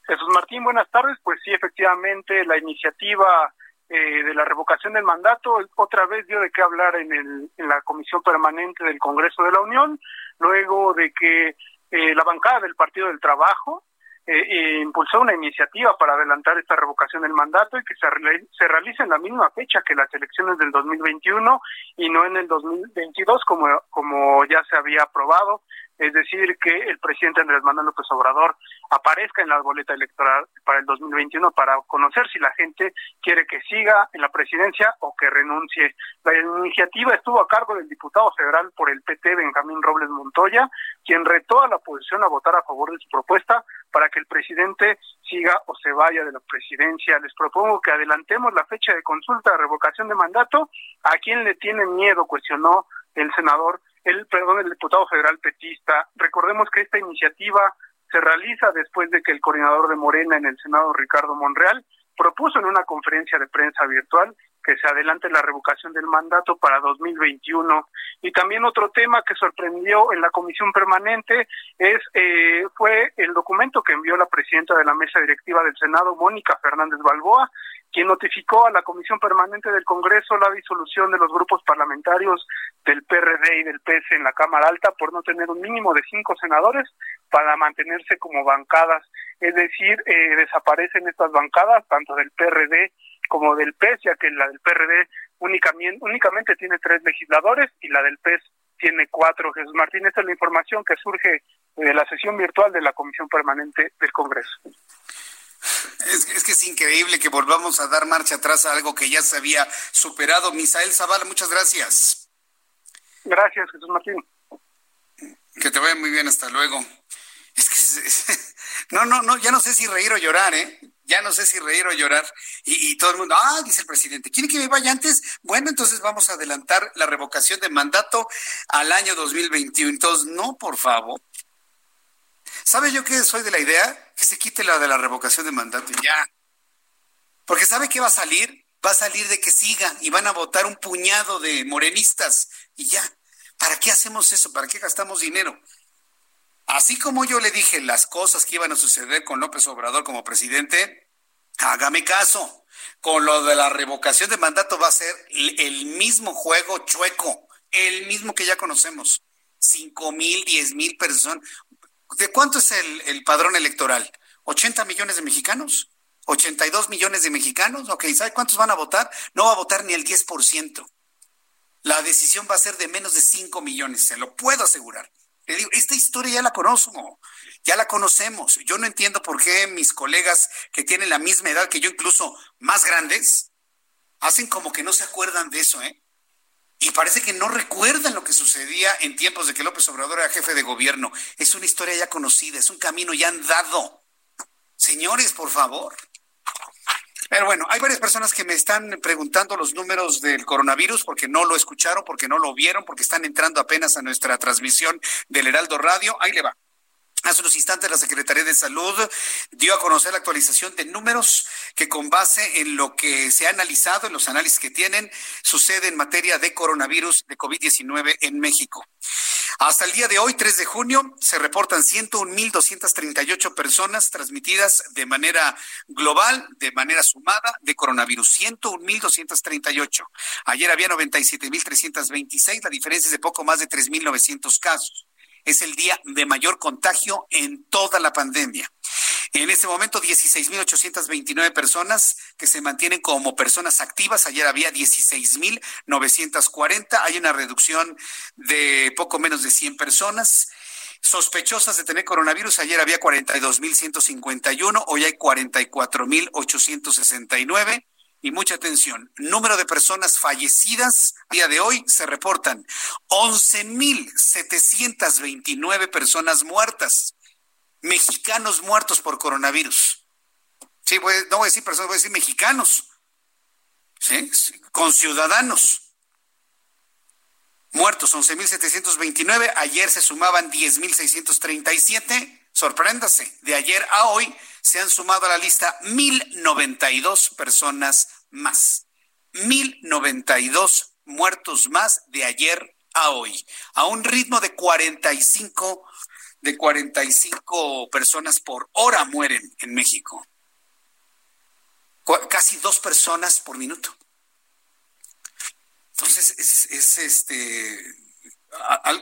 Jesús Martín, buenas tardes. Pues sí, efectivamente, la iniciativa eh, de la revocación del mandato otra vez dio de qué hablar en, el, en la Comisión Permanente del Congreso de la Unión, luego de que eh, la bancada del Partido del Trabajo eh, impulsó una iniciativa para adelantar esta revocación del mandato y que se, se realice en la misma fecha que las elecciones del 2021 y no en el 2022 como, como ya se había aprobado es decir, que el presidente Andrés Manuel López Obrador aparezca en la boleta electoral para el 2021 para conocer si la gente quiere que siga en la presidencia o que renuncie. La iniciativa estuvo a cargo del diputado federal por el PT, Benjamín Robles Montoya, quien retó a la oposición a votar a favor de su propuesta para que el presidente siga o se vaya de la presidencia. Les propongo que adelantemos la fecha de consulta de revocación de mandato. ¿A quién le tiene miedo? cuestionó el senador el perdón, el diputado federal petista. Recordemos que esta iniciativa se realiza después de que el coordinador de Morena en el Senado, Ricardo Monreal, propuso en una conferencia de prensa virtual que se adelante la revocación del mandato para 2021. Y también otro tema que sorprendió en la comisión permanente es eh, fue el documento que envió la presidenta de la mesa directiva del Senado, Mónica Fernández Balboa, quien notificó a la Comisión Permanente del Congreso la disolución de los grupos parlamentarios del PRD y del PS en la Cámara Alta por no tener un mínimo de cinco senadores para mantenerse como bancadas. Es decir, eh, desaparecen estas bancadas, tanto del PRD como del PES, ya que la del PRD únicamente, únicamente tiene tres legisladores y la del PES tiene cuatro. Jesús Martín, esta es la información que surge de la sesión virtual de la Comisión Permanente del Congreso. Es, que es increíble que volvamos a dar marcha atrás a algo que ya se había superado. Misael Zavala, muchas gracias. Gracias, Jesús Martín. Que te vaya muy bien, hasta luego. Es que no, no, no, ya no sé si reír o llorar, ¿eh? Ya no sé si reír o llorar. Y, todo el mundo, ah, dice el presidente, ¿quiere que me vaya antes? Bueno, entonces vamos a adelantar la revocación de mandato al año 2021. Entonces, no, por favor. ¿Sabe yo qué soy de la idea? Que se quite la de la revocación de mandato y ya. Porque ¿sabe qué va a salir? Va a salir de que siga y van a votar un puñado de morenistas y ya. ¿Para qué hacemos eso? ¿Para qué gastamos dinero? Así como yo le dije las cosas que iban a suceder con López Obrador como presidente, hágame caso. Con lo de la revocación de mandato va a ser el mismo juego chueco, el mismo que ya conocemos. Cinco mil, diez mil personas. ¿De cuánto es el, padrón electoral? ¿80 millones de mexicanos? ¿82 millones de mexicanos? Ok, ¿sabe cuántos van a votar? No va a votar ni el 10%. La decisión va a ser de menos de 5 millones, se lo puedo asegurar. Le digo, esta historia ya la conozco, ya la conocemos. Yo no entiendo por qué mis colegas que tienen la misma edad que yo, incluso más grandes, hacen como que no se acuerdan de eso, ¿eh? y parece que no recuerdan lo que sucedía en tiempos de que López Obrador era jefe de gobierno. Es una historia ya conocida, es un camino ya andado. Señores, por favor. Pero bueno, hay varias personas que me están preguntando los números del coronavirus porque no lo escucharon, porque no lo vieron, porque están entrando apenas a nuestra transmisión del Heraldo Radio. Ahí le va. Hace unos instantes la Secretaría de Salud dio a conocer la actualización de números que con base en lo que se ha analizado, en los análisis que tienen, sucede en materia de coronavirus de COVID-19 en México. Hasta el día de hoy, 3 de junio, se reportan 101.238 personas transmitidas de manera global, de manera sumada de coronavirus. 101.238. Ayer había 97.326, la diferencia es de poco más de 3.900 casos es el día de mayor contagio en toda la pandemia. En este momento, 16.829 personas que se mantienen como personas activas. Ayer había 16.940. Hay una reducción de poco menos de 100 personas sospechosas de tener coronavirus. Ayer había 42.151, hoy hay 44.869 y mucha atención. Número de personas fallecidas día de hoy se reportan 11.729 personas muertas, mexicanos muertos por coronavirus. Sí, no voy a decir personas, voy a decir mexicanos, ¿sí? con ciudadanos. Muertos 11.729, ayer se sumaban 10.637, sorpréndase, de ayer a hoy se han sumado a la lista 1.092 personas más. 1.092 muertos más de ayer a hoy, a un ritmo de 45 de 45 personas por hora mueren en México. Casi dos personas por minuto. Entonces es, es este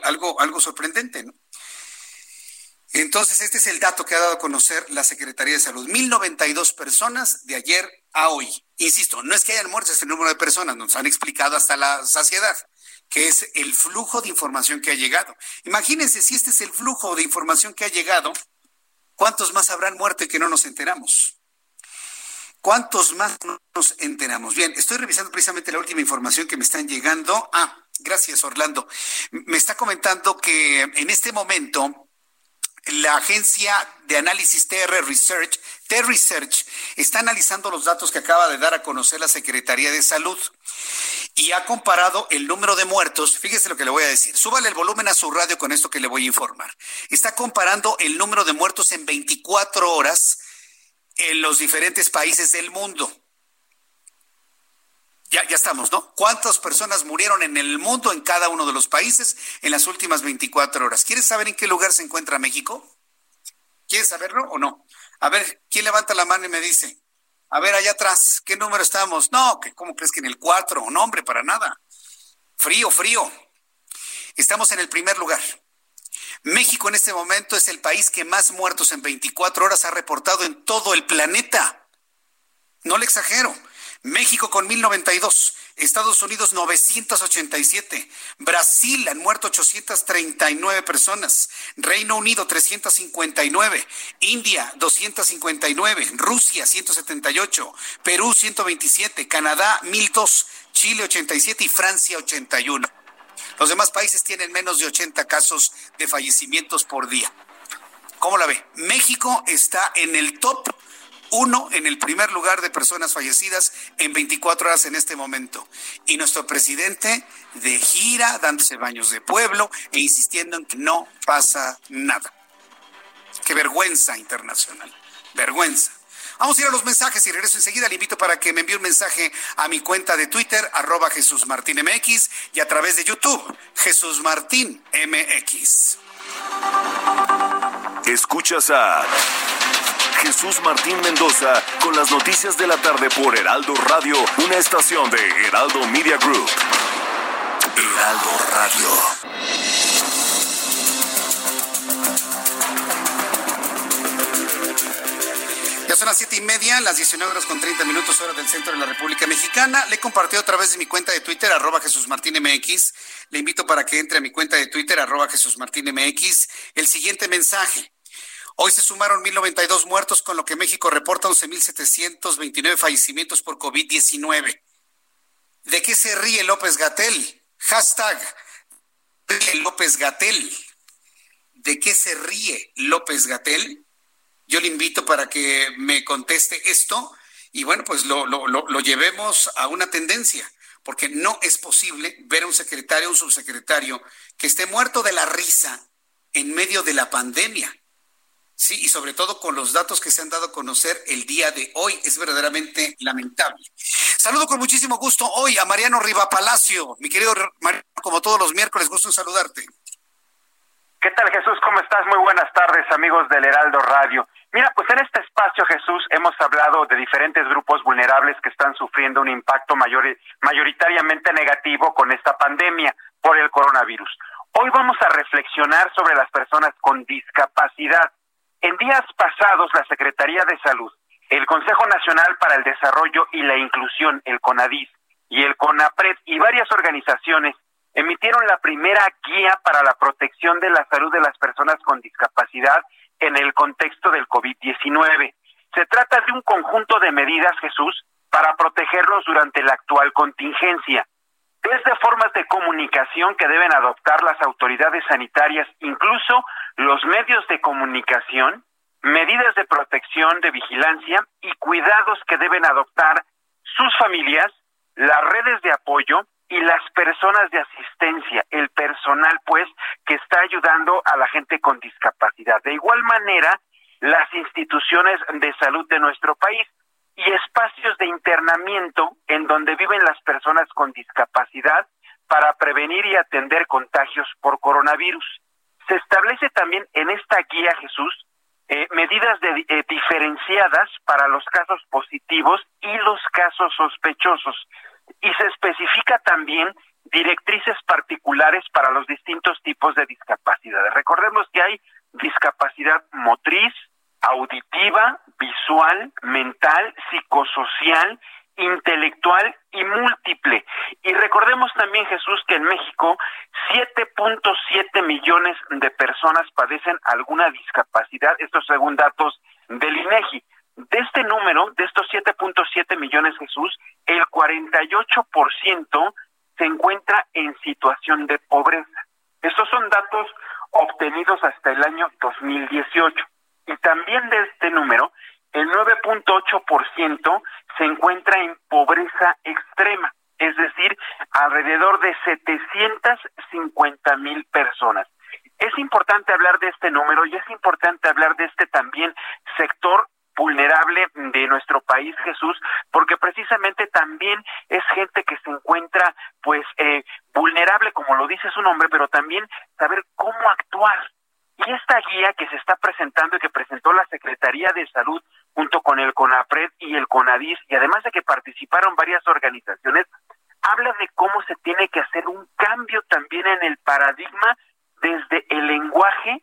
algo, algo sorprendente, ¿no? Entonces, este es el dato que ha dado a conocer la Secretaría de Salud. 1092 personas de ayer a hoy. Insisto, no es que hayan muerto este número de personas, nos han explicado hasta la saciedad que es el flujo de información que ha llegado. Imagínense si este es el flujo de información que ha llegado, ¿cuántos más habrán muerto y que no nos enteramos? ¿Cuántos más nos enteramos? Bien, estoy revisando precisamente la última información que me están llegando. Ah, gracias Orlando. Me está comentando que en este momento la agencia de análisis TR Research, TR Research, está analizando los datos que acaba de dar a conocer la Secretaría de Salud y ha comparado el número de muertos. Fíjese lo que le voy a decir. Súbale el volumen a su radio con esto que le voy a informar. Está comparando el número de muertos en 24 horas en los diferentes países del mundo. Ya, ya estamos, ¿no? ¿Cuántas personas murieron en el mundo, en cada uno de los países, en las últimas 24 horas? ¿Quieres saber en qué lugar se encuentra México? ¿Quieres saberlo o no? A ver, ¿quién levanta la mano y me dice? A ver, allá atrás, ¿qué número estamos? No, ¿cómo crees que en el 4? No, hombre, para nada. Frío, frío. Estamos en el primer lugar. México en este momento es el país que más muertos en 24 horas ha reportado en todo el planeta. No le exagero. México con 1092, Estados Unidos 987, Brasil han muerto 839 personas, Reino Unido 359, India 259, Rusia 178, Perú 127, Canadá 1002, Chile 87 y Francia 81. Los demás países tienen menos de 80 casos de fallecimientos por día. ¿Cómo la ve? México está en el top uno en el primer lugar de personas fallecidas en 24 horas en este momento. Y nuestro presidente de gira, dándose baños de pueblo e insistiendo en que no pasa nada. Qué vergüenza internacional. Vergüenza. Vamos a ir a los mensajes y regreso enseguida. Le invito para que me envíe un mensaje a mi cuenta de Twitter, arroba Jesús Martín y a través de YouTube, Jesús Martín MX. Escuchas a Jesús Martín Mendoza con las noticias de la tarde por Heraldo Radio, una estación de Heraldo Media Group. Heraldo Radio. Ya son las siete y media, las 19 horas con 30 minutos hora del centro de la República Mexicana. Le he compartido a través de mi cuenta de Twitter, arroba Jesús Martín MX. Le invito para que entre a mi cuenta de Twitter, arroba Jesús Martín MX, el siguiente mensaje. Hoy se sumaron 1.092 muertos, con lo que México reporta 11.729 fallecimientos por COVID-19. ¿De qué se ríe López Gatel? Hashtag López Gatel. ¿De qué se ríe López Gatel? Yo le invito para que me conteste esto y bueno, pues lo, lo, lo, lo llevemos a una tendencia, porque no es posible ver a un secretario, un subsecretario que esté muerto de la risa en medio de la pandemia. Sí, y sobre todo con los datos que se han dado a conocer el día de hoy. Es verdaderamente lamentable. Saludo con muchísimo gusto hoy a Mariano Riva Palacio. Mi querido Mariano, como todos los miércoles, gusto en saludarte. ¿Qué tal Jesús? ¿Cómo estás? Muy buenas tardes amigos del Heraldo Radio. Mira, pues en este espacio Jesús hemos hablado de diferentes grupos vulnerables que están sufriendo un impacto mayor, mayoritariamente negativo con esta pandemia por el coronavirus. Hoy vamos a reflexionar sobre las personas con discapacidad. En días pasados, la Secretaría de Salud, el Consejo Nacional para el Desarrollo y la Inclusión, el CONADIS, y el CONAPRED y varias organizaciones emitieron la primera guía para la protección de la salud de las personas con discapacidad en el contexto del COVID-19. Se trata de un conjunto de medidas, Jesús, para protegerlos durante la actual contingencia. Desde formas de comunicación que deben adoptar las autoridades sanitarias, incluso los medios de comunicación, medidas de protección, de vigilancia y cuidados que deben adoptar sus familias, las redes de apoyo y las personas de asistencia, el personal pues que está ayudando a la gente con discapacidad. De igual manera, las instituciones de salud de nuestro país y espacios de internamiento en donde viven las personas con discapacidad para prevenir y atender contagios por coronavirus. Se establece también en esta guía, Jesús, eh, medidas de, eh, diferenciadas para los casos positivos y los casos sospechosos. Y se especifica también directrices particulares para los distintos tipos de discapacidades. Recordemos que hay discapacidad motriz, auditiva, visual, mental, psicosocial, intelectual y múltiple. Y recordemos también, Jesús, que en México 7.7 millones de personas padecen alguna discapacidad, esto según datos del INEGI. De este número, de estos 7.7 millones, Jesús, el 48% se encuentra en situación de pobreza. Estos son datos obtenidos hasta el año 2018. Y también de este número, el 9.8% se encuentra en pobreza extrema, es decir, alrededor de 750 mil personas. Es importante hablar de este número y es importante hablar de este también sector vulnerable de nuestro país, Jesús, porque precisamente también es gente que se encuentra, pues, eh, vulnerable, como lo dice su nombre, pero también saber cómo actuar. Y esta guía que se está presentando y que presentó la Secretaría de Salud junto con el CONAPRED y el CONADIS, y además de que participaron varias organizaciones, habla de cómo se tiene que hacer un cambio también en el paradigma desde el lenguaje,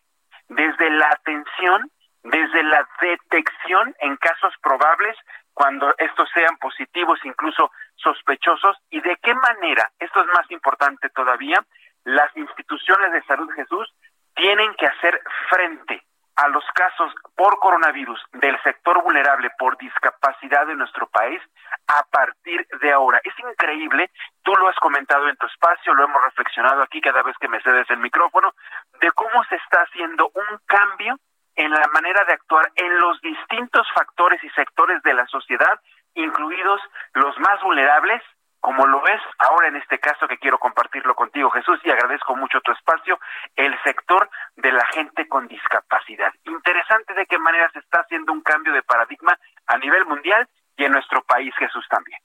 desde la atención, desde la detección en casos probables, cuando estos sean positivos, incluso sospechosos, y de qué manera, esto es más importante todavía, las instituciones de salud Jesús tienen que hacer frente a los casos por coronavirus del sector vulnerable por discapacidad de nuestro país a partir de ahora. Es increíble, tú lo has comentado en tu espacio, lo hemos reflexionado aquí cada vez que me cedes el micrófono, de cómo se está haciendo un cambio en la manera de actuar en los distintos factores y sectores de la sociedad, incluidos los más vulnerables, como lo es ahora en este caso que quiero compartirlo contigo, Jesús, y agradezco mucho tu espacio, el sector de la gente con discapacidad. Interesante de qué manera se está haciendo un cambio de paradigma a nivel mundial y en nuestro país, Jesús, también.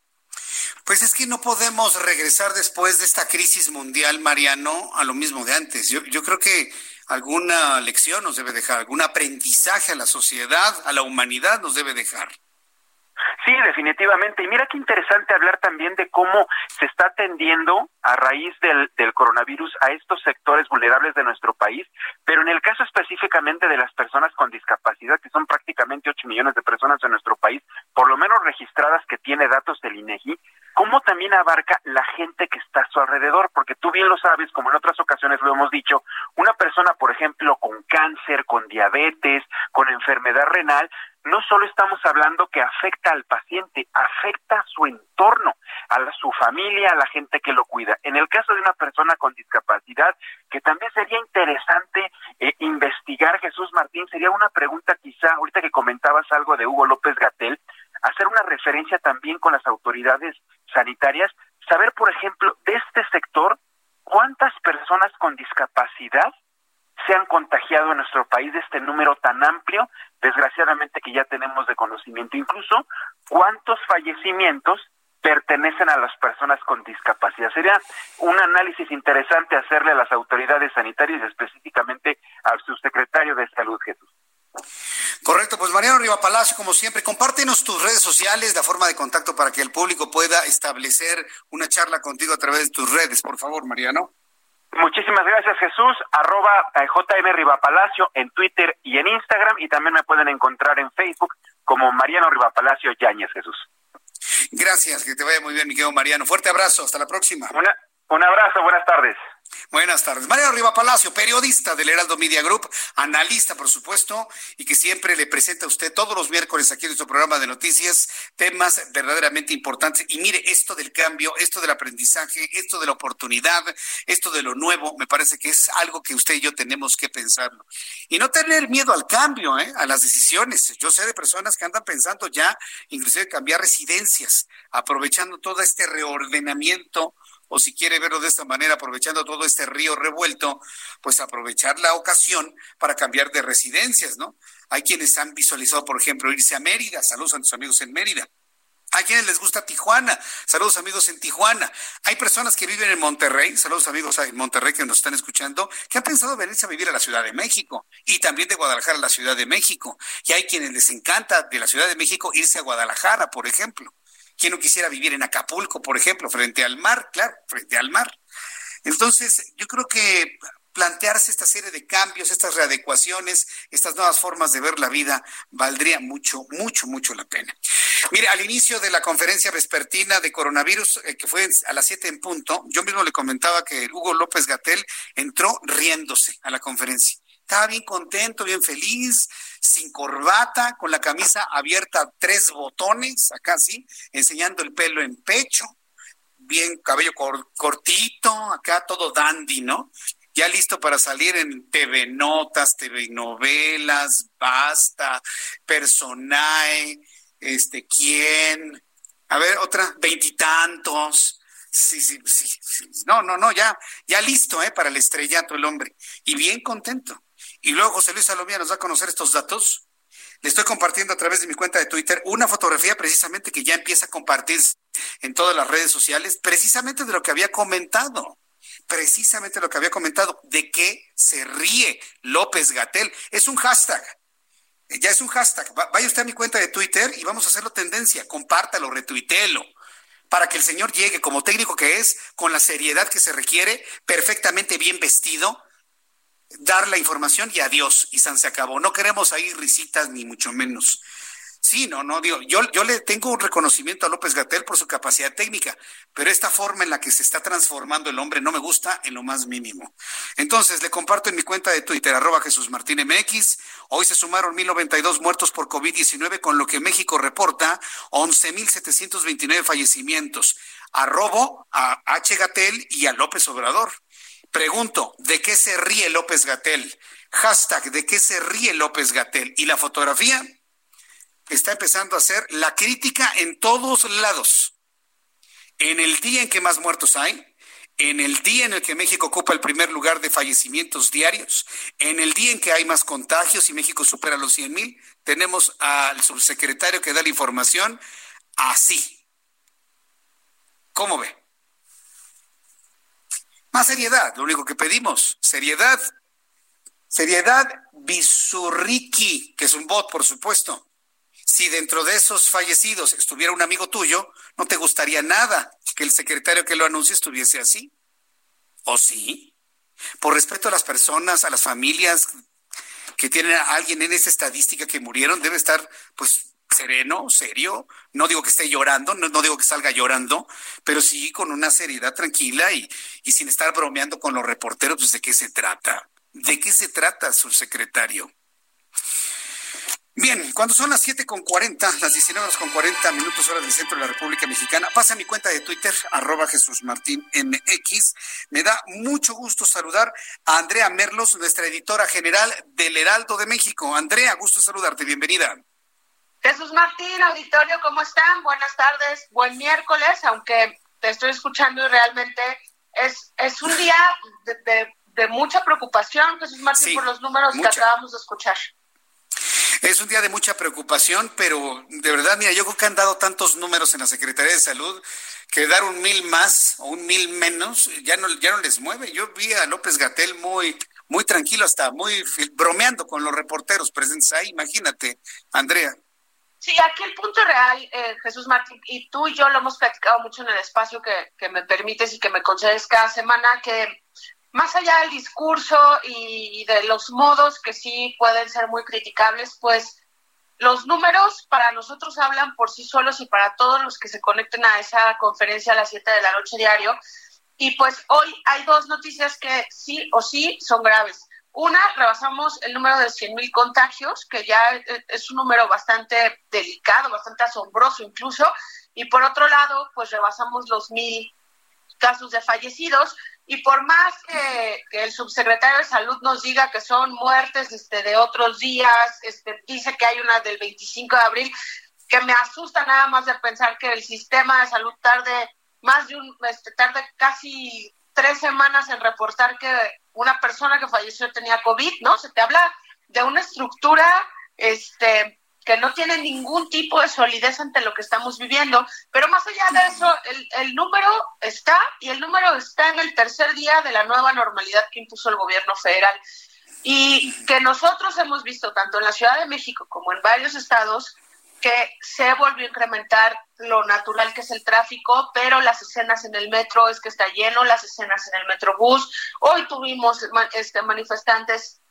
Pues es que no podemos regresar después de esta crisis mundial, Mariano, a lo mismo de antes. Yo, yo creo que alguna lección nos debe dejar, algún aprendizaje a la sociedad, a la humanidad nos debe dejar. Sí, definitivamente. Y mira qué interesante hablar también de cómo se está atendiendo a raíz del, del, coronavirus a estos sectores vulnerables de nuestro país, pero en el caso específicamente de las personas con discapacidad, que son prácticamente 8 millones de personas en nuestro país, por lo menos registradas que tiene datos del INEGI, cómo también abarca la gente que está a su alrededor, porque tú bien lo sabes, como en otras ocasiones lo hemos dicho, una persona, por ejemplo, con cáncer, con diabetes, con enfermedad renal, no solo estamos hablando que afecta al paciente, afecta a su entorno, a su familia, a la gente que lo cuida. En el caso de una persona con discapacidad, que también sería interesante eh, investigar, Jesús Martín, sería una pregunta quizá, ahorita que comentabas algo de Hugo López Gatel, hacer una referencia también con las autoridades sanitarias, saber, por ejemplo, de este sector, cuántas personas con discapacidad se han contagiado en nuestro país de este número tan amplio, desgraciadamente que ya tenemos de conocimiento, incluso cuántos fallecimientos pertenecen a las personas con discapacidad. Sería un análisis interesante hacerle a las autoridades sanitarias, específicamente al subsecretario de Salud, Jesús. Correcto, pues Mariano Riva Palacio, como siempre, compártenos tus redes sociales, la forma de contacto para que el público pueda establecer una charla contigo a través de tus redes, por favor, Mariano. Muchísimas gracias, Jesús. Arroba eh, JM Rivapalacio en Twitter y en Instagram. Y también me pueden encontrar en Facebook como Mariano Rivapalacio Yáñez, Jesús. Gracias, que te vaya muy bien, mi querido Mariano. Fuerte abrazo, hasta la próxima. un abrazo, buenas tardes. Buenas tardes. Mariano Riva Palacio, periodista del Heraldo Media Group, analista, por supuesto, y que siempre le presenta a usted todos los miércoles aquí en nuestro programa de noticias temas verdaderamente importantes. Y mire, esto del cambio, esto del aprendizaje, esto de la oportunidad, esto de lo nuevo, me parece que es algo que usted y yo tenemos que pensarlo. Y no tener miedo al cambio, ¿eh? a las decisiones. Yo sé de personas que andan pensando ya, inclusive cambiar residencias, aprovechando todo este reordenamiento o si quiere verlo de esta manera, aprovechando todo este río revuelto, pues aprovechar la ocasión para cambiar de residencias, ¿no? Hay quienes han visualizado, por ejemplo, irse a Mérida, saludos a nuestros amigos en Mérida. Hay quienes les gusta Tijuana, saludos amigos en Tijuana. Hay personas que viven en Monterrey, saludos amigos en Monterrey que nos están escuchando, que han pensado venirse a vivir a la Ciudad de México y también de Guadalajara a la Ciudad de México. Y hay quienes les encanta de la Ciudad de México irse a Guadalajara, por ejemplo. ¿Quién no quisiera vivir en Acapulco, por ejemplo, frente al mar? Claro, frente al mar. Entonces, yo creo que plantearse esta serie de cambios, estas readecuaciones, estas nuevas formas de ver la vida, valdría mucho, mucho, mucho la pena. Mire, al inicio de la conferencia vespertina de coronavirus, eh, que fue a las 7 en punto, yo mismo le comentaba que Hugo López Gatel entró riéndose a la conferencia. Estaba bien contento, bien feliz, sin corbata, con la camisa abierta tres botones, acá sí, enseñando el pelo en pecho, bien cabello cortito, acá todo dandy, ¿no? Ya listo para salir en TV Notas, TV Novelas, Basta, Personae, este, ¿quién? A ver, otra, veintitantos. Sí, sí, sí, sí, No, no, no, ya, ya listo, ¿eh? Para el estrellato el hombre. Y bien contento. Y luego José Luis Salomía nos va a conocer estos datos. Le estoy compartiendo a través de mi cuenta de Twitter una fotografía precisamente que ya empieza a compartir en todas las redes sociales, precisamente de lo que había comentado. Precisamente lo que había comentado, de qué se ríe López Gatel. Es un hashtag. Ya es un hashtag. Vaya usted a mi cuenta de Twitter y vamos a hacerlo tendencia. Compártalo, retuiteelo para que el señor llegue como técnico que es, con la seriedad que se requiere, perfectamente bien vestido, dar la información y adiós, y San se acabó. No queremos ahí risitas ni mucho menos. Sí, no, no, digo, yo, yo le tengo un reconocimiento a López Gatel por su capacidad técnica, pero esta forma en la que se está transformando el hombre no me gusta en lo más mínimo. Entonces, le comparto en mi cuenta de Twitter, arroba Jesús Martín MX. Hoy se sumaron 1092 muertos por COVID-19, con lo que México reporta 11.729 fallecimientos. Arrobo a H. Gatel y a López Obrador. Pregunto, ¿de qué se ríe López Gatel? Hashtag, ¿de qué se ríe López Gatel? ¿Y la fotografía? Está empezando a hacer la crítica en todos lados. En el día en que más muertos hay, en el día en el que México ocupa el primer lugar de fallecimientos diarios, en el día en que hay más contagios y México supera los 100 mil, tenemos al subsecretario que da la información así. ¿Cómo ve? Más seriedad, lo único que pedimos, seriedad. Seriedad Bisurriki, que es un bot, por supuesto. Si dentro de esos fallecidos estuviera un amigo tuyo, no te gustaría nada que el secretario que lo anuncie estuviese así. ¿O sí? Por respeto a las personas, a las familias que tienen a alguien en esa estadística que murieron, debe estar, pues, sereno, serio. No digo que esté llorando, no, digo que salga llorando, pero sí con una seriedad tranquila y, y sin estar bromeando con los reporteros, pues de qué se trata. ¿De qué se trata, subsecretario? Bien, cuando son las siete con cuarenta, las 19 horas con 40 minutos hora del centro de la República Mexicana, pasa a mi cuenta de Twitter, arroba Jesús Martín MX. Me da mucho gusto saludar a Andrea Merlos, nuestra editora general del Heraldo de México. Andrea, gusto saludarte, bienvenida. Jesús Martín, auditorio, ¿cómo están? Buenas tardes, buen miércoles, aunque te estoy escuchando y realmente es, es un día de, mucha preocupación, Jesús Martín, por los números que acabamos de escuchar. Es un día de mucha preocupación, pero de verdad, mira, yo creo que han dado tantos números en la Secretaría de Salud que dar un mil más o un mil menos ya no, ya no les mueve. Yo vi a López Gatel muy, muy tranquilo, hasta muy bromeando con los reporteros presentes ahí, imagínate, Andrea. Sí, aquí el punto real, eh, Jesús Martín, y tú y yo lo hemos platicado mucho en el espacio que, que me permites y que me concedes cada semana, que más allá del discurso y de los modos que sí pueden ser muy criticables, pues los números para nosotros hablan por sí solos y para todos los que se conecten a esa conferencia a las 7 de la noche diario. Y pues hoy hay dos noticias que sí o sí son graves. Una, rebasamos el número de 100.000 contagios, que ya es un número bastante delicado, bastante asombroso incluso. Y por otro lado, pues rebasamos los mil casos de fallecidos. Y por más que, el subsecretario de Salud nos diga que son muertes este, de otros días, este, dice que hay una del 25 de abril, que me asusta nada más de pensar que el sistema de salud tarde más de un, este, tarde casi tres semanas en reportar que una persona que falleció tenía COVID, ¿no? Se te habla de una estructura este, que no tiene ningún tipo de solidez ante lo que estamos viviendo. Pero más allá de eso, el, el número está y el número está en el tercer día de la nueva normalidad que impuso el gobierno federal. Y que nosotros hemos visto tanto en la Ciudad de México como en varios estados que se volvió a incrementar lo natural que es el tráfico, pero las escenas en el metro es que está lleno, las escenas en el metrobús. Hoy tuvimos este, manifestantes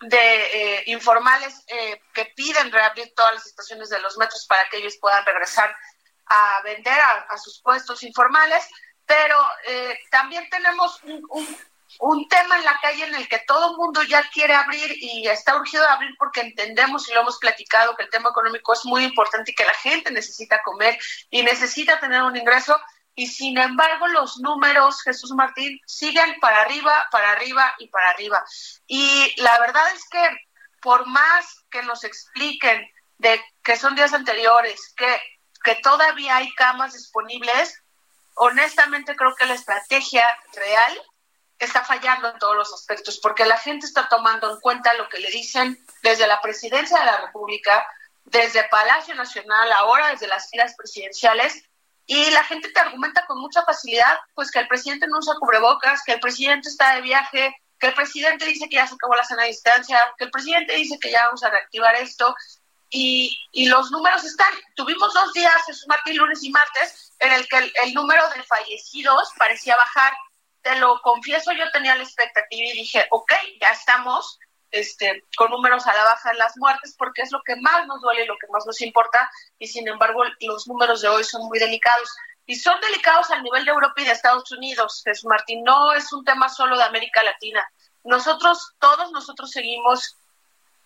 de eh, informales eh, que piden reabrir todas las estaciones de los metros para que ellos puedan regresar a vender a, sus puestos informales, pero eh, también tenemos un, un tema en la calle en el que todo el mundo ya quiere abrir y está urgido de abrir porque entendemos y lo hemos platicado que el tema económico es muy importante y que la gente necesita comer y necesita tener un ingreso y sin embargo los números, Jesús Martín, siguen para arriba, para arriba y para arriba. Y la verdad es que por más que nos expliquen de que son días anteriores, que, que todavía hay camas disponibles, honestamente creo que la estrategia real está fallando en todos los aspectos, porque la gente está tomando en cuenta lo que le dicen desde la presidencia de la República, desde Palacio Nacional, ahora desde las filas presidenciales, y la gente te argumenta con mucha facilidad, pues que el presidente no usa cubrebocas, que el presidente está de viaje, que el presidente dice que ya se acabó la cena a distancia, que el presidente dice que ya vamos a reactivar esto, y, y los números están. Tuvimos dos días, Jesús Martín, lunes y martes, en el que el número de fallecidos parecía bajar te lo confieso, yo tenía la expectativa y dije, ok, ya estamos este, con números a la baja en las muertes, porque es lo que más nos duele y lo que más nos importa, y sin embargo los números de hoy son muy delicados. Y son delicados al nivel de Europa y de Estados Unidos, Jesús Martín, no es un tema solo de América Latina. Nosotros, todos nosotros seguimos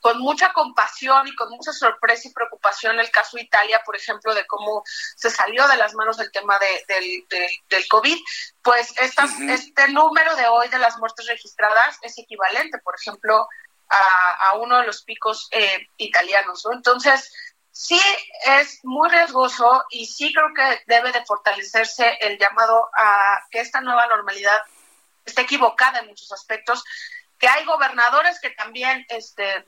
con mucha compasión y con mucha sorpresa y preocupación el caso Italia, por ejemplo, de cómo se salió de las manos el tema del, del, COVID, pues este número de hoy de las muertes registradas es equivalente, por ejemplo, a, uno de los picos eh, italianos. Entonces, sí es muy riesgoso y sí creo que debe de fortalecerse el llamado a que esta nueva normalidad esté equivocada en muchos aspectos, que hay gobernadores que también este,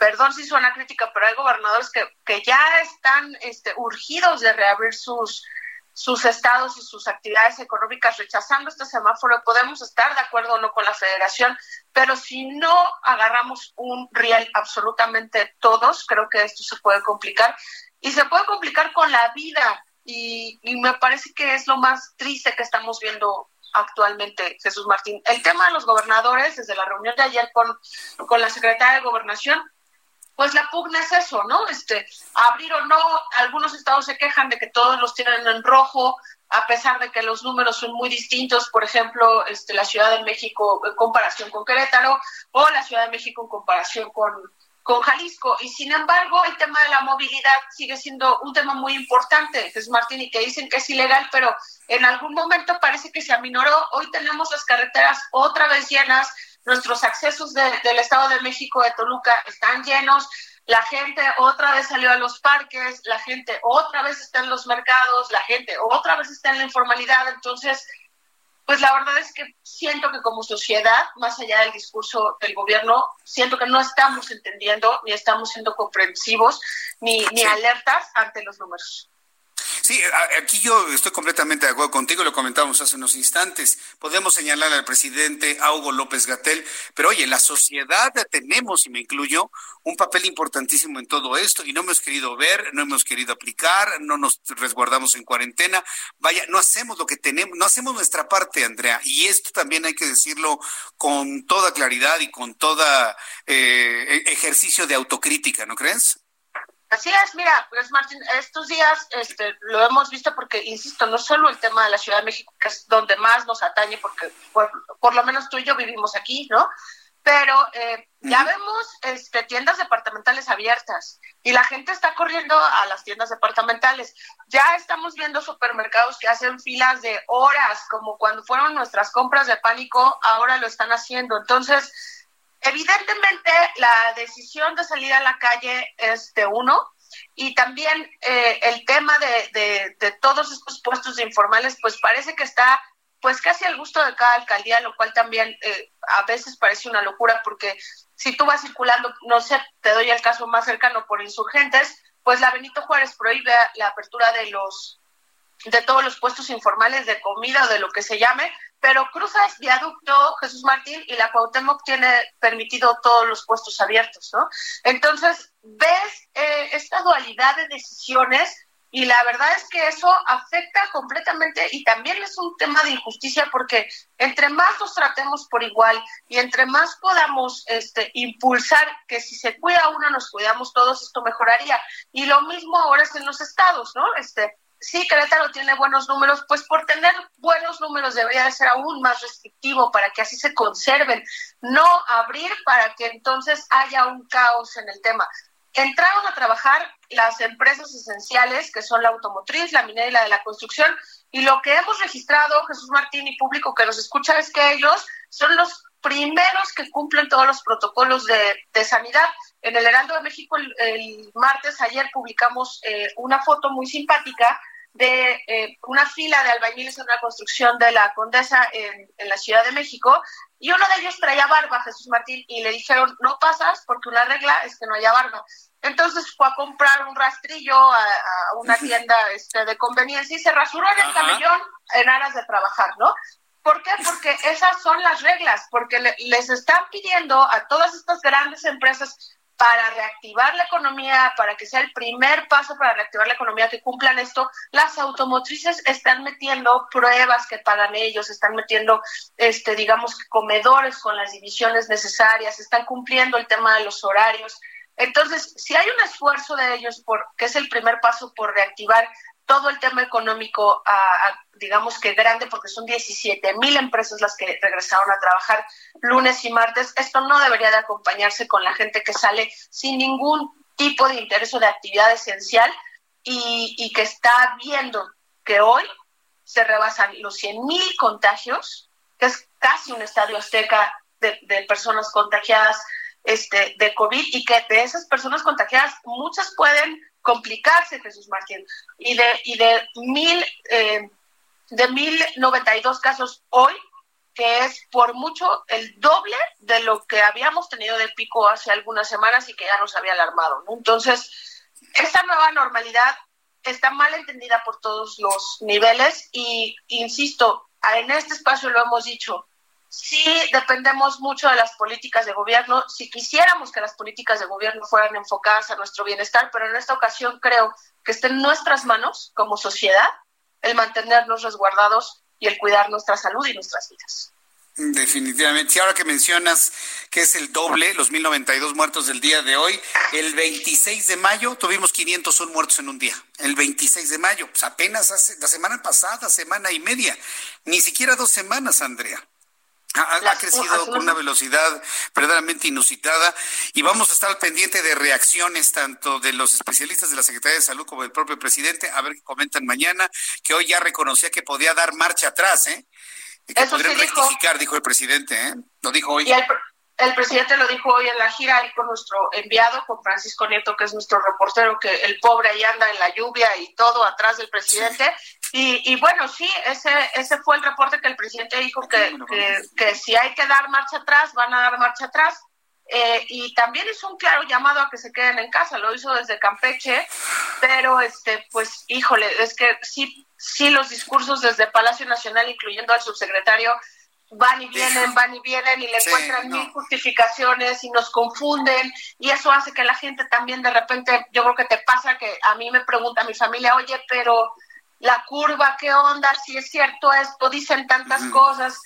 perdón si suena crítica, pero hay gobernadores que, que ya están este, urgidos de reabrir sus, sus estados y sus actividades económicas rechazando este semáforo. Podemos estar de acuerdo o no con la federación, pero si no agarramos un riel absolutamente todos, creo que esto se puede complicar y se puede complicar con la vida. Y, y me parece que es lo más triste que estamos viendo actualmente, Jesús Martín. El tema de los gobernadores, desde la reunión de ayer con, con la secretaria de Gobernación, pues la pugna es eso, ¿no? Este, abrir o no, algunos estados se quejan de que todos los tienen en rojo, a pesar de que los números son muy distintos, por ejemplo, este, la Ciudad de México en comparación con Querétaro o la Ciudad de México en comparación con, con Jalisco. Y sin embargo, el tema de la movilidad sigue siendo un tema muy importante, es Martín, y que dicen que es ilegal, pero en algún momento parece que se aminoró. Hoy tenemos las carreteras otra vez llenas, nuestros accesos del Estado de México de Toluca están llenos, la gente otra vez salió a los parques, la gente otra vez está en los mercados, la gente otra vez está en la informalidad, entonces, pues la verdad es que siento que como sociedad, más allá del discurso del gobierno, siento que no estamos entendiendo, ni estamos siendo comprensivos, ni, ni alertas ante los números. Sí, aquí yo estoy completamente de acuerdo contigo, lo comentábamos hace unos instantes. Podemos señalar al presidente Hugo López Gatel, pero oye, la sociedad tenemos, y me incluyo, un papel importantísimo en todo esto y no hemos querido ver, no hemos querido aplicar, no nos resguardamos en cuarentena. Vaya, no hacemos lo que tenemos, no hacemos nuestra parte, Andrea, y esto también hay que decirlo con toda claridad y con toda eh, e-, ejercicio de autocrítica, ¿no crees? Así es, mira, pues Martín, estos días este, lo hemos visto porque, insisto, no solo el tema de la Ciudad de México, que es donde más nos atañe, porque por, lo menos tú y yo vivimos aquí, ¿no? Pero eh, ya vemos este, tiendas departamentales abiertas y la gente está corriendo a las tiendas departamentales. Ya estamos viendo supermercados que hacen filas de horas, como cuando fueron nuestras compras de pánico, ahora lo están haciendo. Entonces, Evidentemente, la decisión de salir a la calle es de uno y también eh, el tema de, de, todos estos puestos informales, pues parece que está pues casi al gusto de cada alcaldía, lo cual también eh, a veces parece una locura porque si tú vas circulando, no sé, te doy el caso más cercano por insurgentes, pues la Benito Juárez prohíbe la apertura de los de todos los puestos informales de comida o de lo que se llame, pero cruzas viaducto Jesús Martín y la Cuauhtémoc tiene permitido todos los puestos abiertos, ¿no? Entonces, ves eh, esta dualidad de decisiones y la verdad es que eso afecta completamente y también es un tema de injusticia porque entre más nos tratemos por igual y entre más podamos este, impulsar que si se cuida uno nos cuidamos todos, esto mejoraría. Y lo mismo ahora es en los estados, ¿no? Este, sí, Querétaro tiene buenos números, pues por tener buenos números debería de ser aún más restrictivo para que así se conserven, no abrir para que entonces haya un caos en el tema. Entraron a trabajar las empresas esenciales, que son la automotriz, la minera y la de la construcción, y lo que hemos registrado, Jesús Martín y público que nos escucha, es que ellos son los primeros que cumplen todos los protocolos de, sanidad. En el Heraldo de México el, martes, ayer, publicamos eh, una foto muy simpática de eh, una fila de albañiles en una construcción de la Condesa en, la Ciudad de México y uno de ellos traía barba, Jesús Martín, y le dijeron, no pasas porque una regla es que no haya barba. Entonces fue a comprar un rastrillo a, una tienda este, de conveniencia y se rasuró en el camellón en aras de trabajar, ¿no? ¿Por qué? Porque esas son las reglas, porque les están pidiendo a todas estas grandes empresas para reactivar la economía, para que sea el primer paso para reactivar la economía que cumplan esto, las automotrices están metiendo pruebas que pagan ellos, están metiendo, este, digamos, comedores con las divisiones necesarias, están cumpliendo el tema de los horarios. Entonces, si hay un esfuerzo de ellos, por, que es el primer paso por reactivar todo el tema económico, digamos que grande, porque son 17 mil empresas las que regresaron a trabajar lunes y martes, esto no debería de acompañarse con la gente que sale sin ningún tipo de interés o de actividad esencial y, que está viendo que hoy se rebasan los 100 mil contagios, que es casi un estadio azteca de, de personas contagiadas este, de COVID y que de esas personas contagiadas muchas pueden complicarse, Jesús Martín. Y de, y de mil, eh, de mil noventa y dos casos hoy, que es por mucho el doble de lo que habíamos tenido de pico hace algunas semanas y que ya nos había alarmado. Entonces, esta nueva normalidad está mal entendida por todos los niveles y, insisto, en este espacio lo hemos dicho, sí dependemos mucho de las políticas de gobierno, si quisiéramos que las políticas de gobierno fueran enfocadas a nuestro bienestar, pero en esta ocasión creo que está en nuestras manos como sociedad el mantenernos resguardados y el cuidar nuestra salud y nuestras vidas. Definitivamente. Y ahora que mencionas que es el doble, los 1092 muertos del día de hoy, el 26 de mayo tuvimos 501 muertos en un día. El 26 de mayo, pues apenas hace la semana pasada, semana y media. Ni siquiera dos semanas, Andrea. Ha, crecido con una velocidad verdaderamente inusitada y vamos a estar al pendiente de reacciones tanto de los especialistas de la Secretaría de Salud como del propio presidente, a ver qué comentan mañana, que hoy ya reconocía que podía dar marcha atrás, ¿eh? que podrían rectificar, dijo. el presidente, ¿eh? Lo dijo hoy. El presidente lo dijo hoy en la gira ahí con nuestro enviado, con Francisco Nieto, que es nuestro reportero, que el pobre ahí anda en la lluvia y todo atrás del presidente. Y, bueno, sí, ese, ese fue el reporte que el presidente dijo que, que, si hay que dar marcha atrás, van a dar marcha atrás. Eh, y también hizo un claro llamado a que se queden en casa, lo hizo desde Campeche, pero este, pues, híjole, es que sí, sí los discursos desde Palacio Nacional, incluyendo al subsecretario, van y vienen, van y vienen y le encuentran mil justificaciones y nos confunden y eso hace que la gente también de repente, yo creo que te pasa que a mí me pregunta mi familia, oye, pero la curva, ¿qué onda? Si es cierto esto, dicen tantas cosas.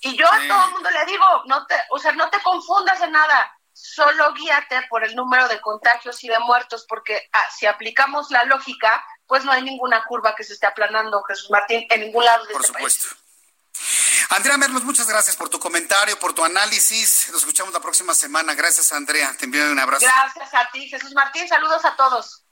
Y yo a todo el mundo le digo, no te, o sea, no te confundas en nada, solo guíate por el número de contagios y de muertos, porque ah, si aplicamos la lógica, pues no hay ninguna curva que se esté aplanando, Jesús Martín, en ningún lado de por este supuesto. Andrea Merlos, muchas gracias por tu comentario, por tu análisis. Nos escuchamos la próxima semana. Gracias, Andrea. Te envío un abrazo. Gracias a ti, Jesús Martín. Saludos a todos.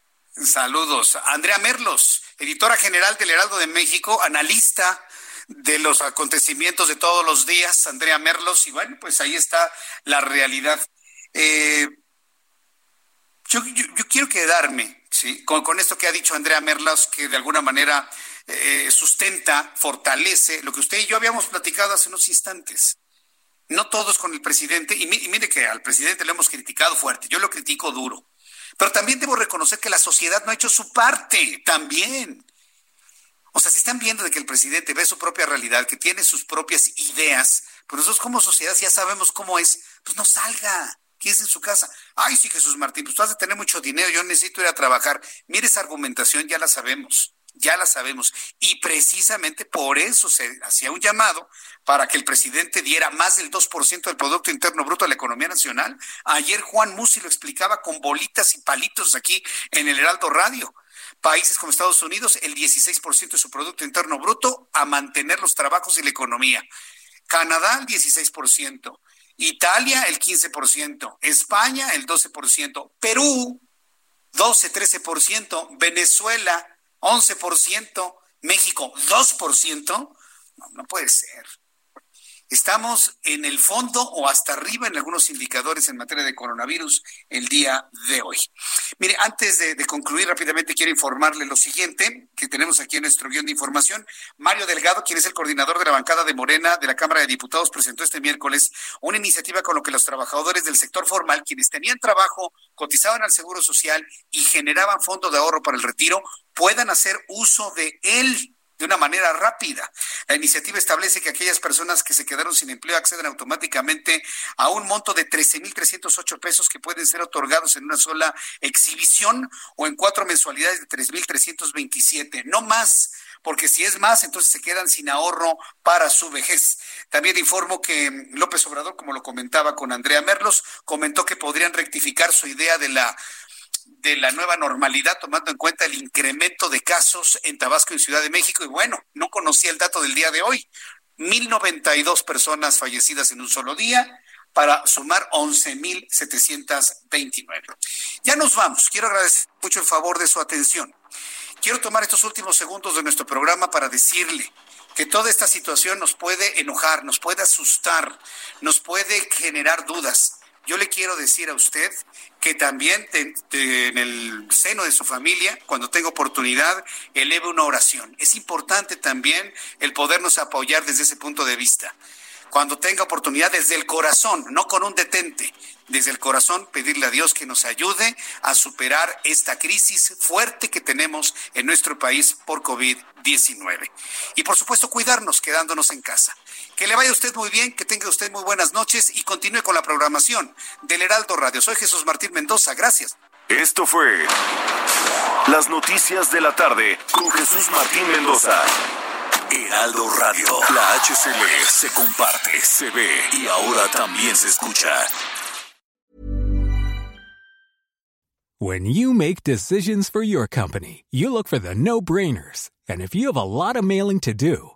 Saludos. Andrea Merlos, editora general del Heraldo de México, analista de los acontecimientos de todos los días, Andrea Merlos. Y bueno, pues ahí está la realidad. Eh, yo, quiero quedarme con, esto que ha dicho Andrea Merlos, que de alguna manera eh, sustenta, fortalece lo que usted y yo habíamos platicado hace unos instantes. No todos con el presidente, y, mire que al presidente le hemos criticado fuerte, yo lo critico duro, pero también debo reconocer que la sociedad no ha hecho su parte, también. O sea, si están viendo de que el presidente ve su propia realidad, que tiene sus propias ideas, pues nosotros como sociedad ya sabemos cómo es, pues no salga. es en su casa. Ay, sí, Jesús Martín, pues tú has de tener mucho dinero, yo necesito ir a trabajar. Mire, esa argumentación ya la sabemos ya la sabemos. Y precisamente por eso se hacía un llamado para que el presidente diera más del 2% del Producto Interno Bruto a la economía nacional. Ayer Juan Musi lo explicaba con bolitas y palitos aquí en el Heraldo Radio. Países como Estados Unidos, el 16% de su Producto Interno Bruto a mantener los trabajos y la economía. Canadá, el 16%. Italia, el 15%. España, el 12%. Perú, 12-13%. Venezuela, 11%, México 2%, no, no puede ser. Estamos en el fondo o hasta arriba en algunos indicadores en materia de coronavirus el día de hoy. Mire, antes de, concluir rápidamente, quiero informarle lo siguiente, que tenemos aquí en nuestro guion de información. Mario Delgado, quien es el coordinador de la bancada de Morena de la Cámara de Diputados, presentó este miércoles una iniciativa con lo que los trabajadores del sector formal, quienes tenían trabajo, cotizaban al Seguro Social y generaban fondo de ahorro para el retiro, puedan hacer uso de él de una manera rápida. La iniciativa establece que aquellas personas que se quedaron sin empleo acceden automáticamente a un monto de 13.308 pesos que pueden ser otorgados en una sola exhibición o en cuatro mensualidades de 3.327, no más porque si es más, entonces se quedan sin ahorro para su vejez. También informo que López Obrador, como lo comentaba con Andrea Merlos, comentó que podrían rectificar su idea de la de la nueva normalidad, tomando en cuenta el incremento de casos en Tabasco y Ciudad de México. Y bueno, no conocía el dato del día de hoy. 1.092 personas fallecidas en un solo día para sumar 11.729. Ya nos vamos. Quiero agradecer mucho el favor de su atención. Quiero tomar estos últimos segundos de nuestro programa para decirle que toda esta situación nos puede enojar, nos puede asustar, nos puede generar dudas yo le quiero decir a usted que también en el seno de su familia, cuando tenga oportunidad, eleve una oración. Es importante también el podernos apoyar desde ese punto de vista. Cuando tenga oportunidad desde el corazón, no con un detente, desde el corazón pedirle a Dios que nos ayude a superar esta crisis fuerte que tenemos en nuestro país por COVID-19. Y por supuesto cuidarnos quedándonos en casa. Que le vaya usted muy bien, que tenga usted muy buenas noches y continúe con la programación del Heraldo Radio. Soy Jesús Martín Mendoza, gracias. Esto fue Las Noticias de la Tarde con Jesús Martín Mendoza. Heraldo Radio, la HCL se comparte, se ve y ahora también se escucha. When you make decisions for your company, you look for the no-brainers. And if you have a lot of mailing to do,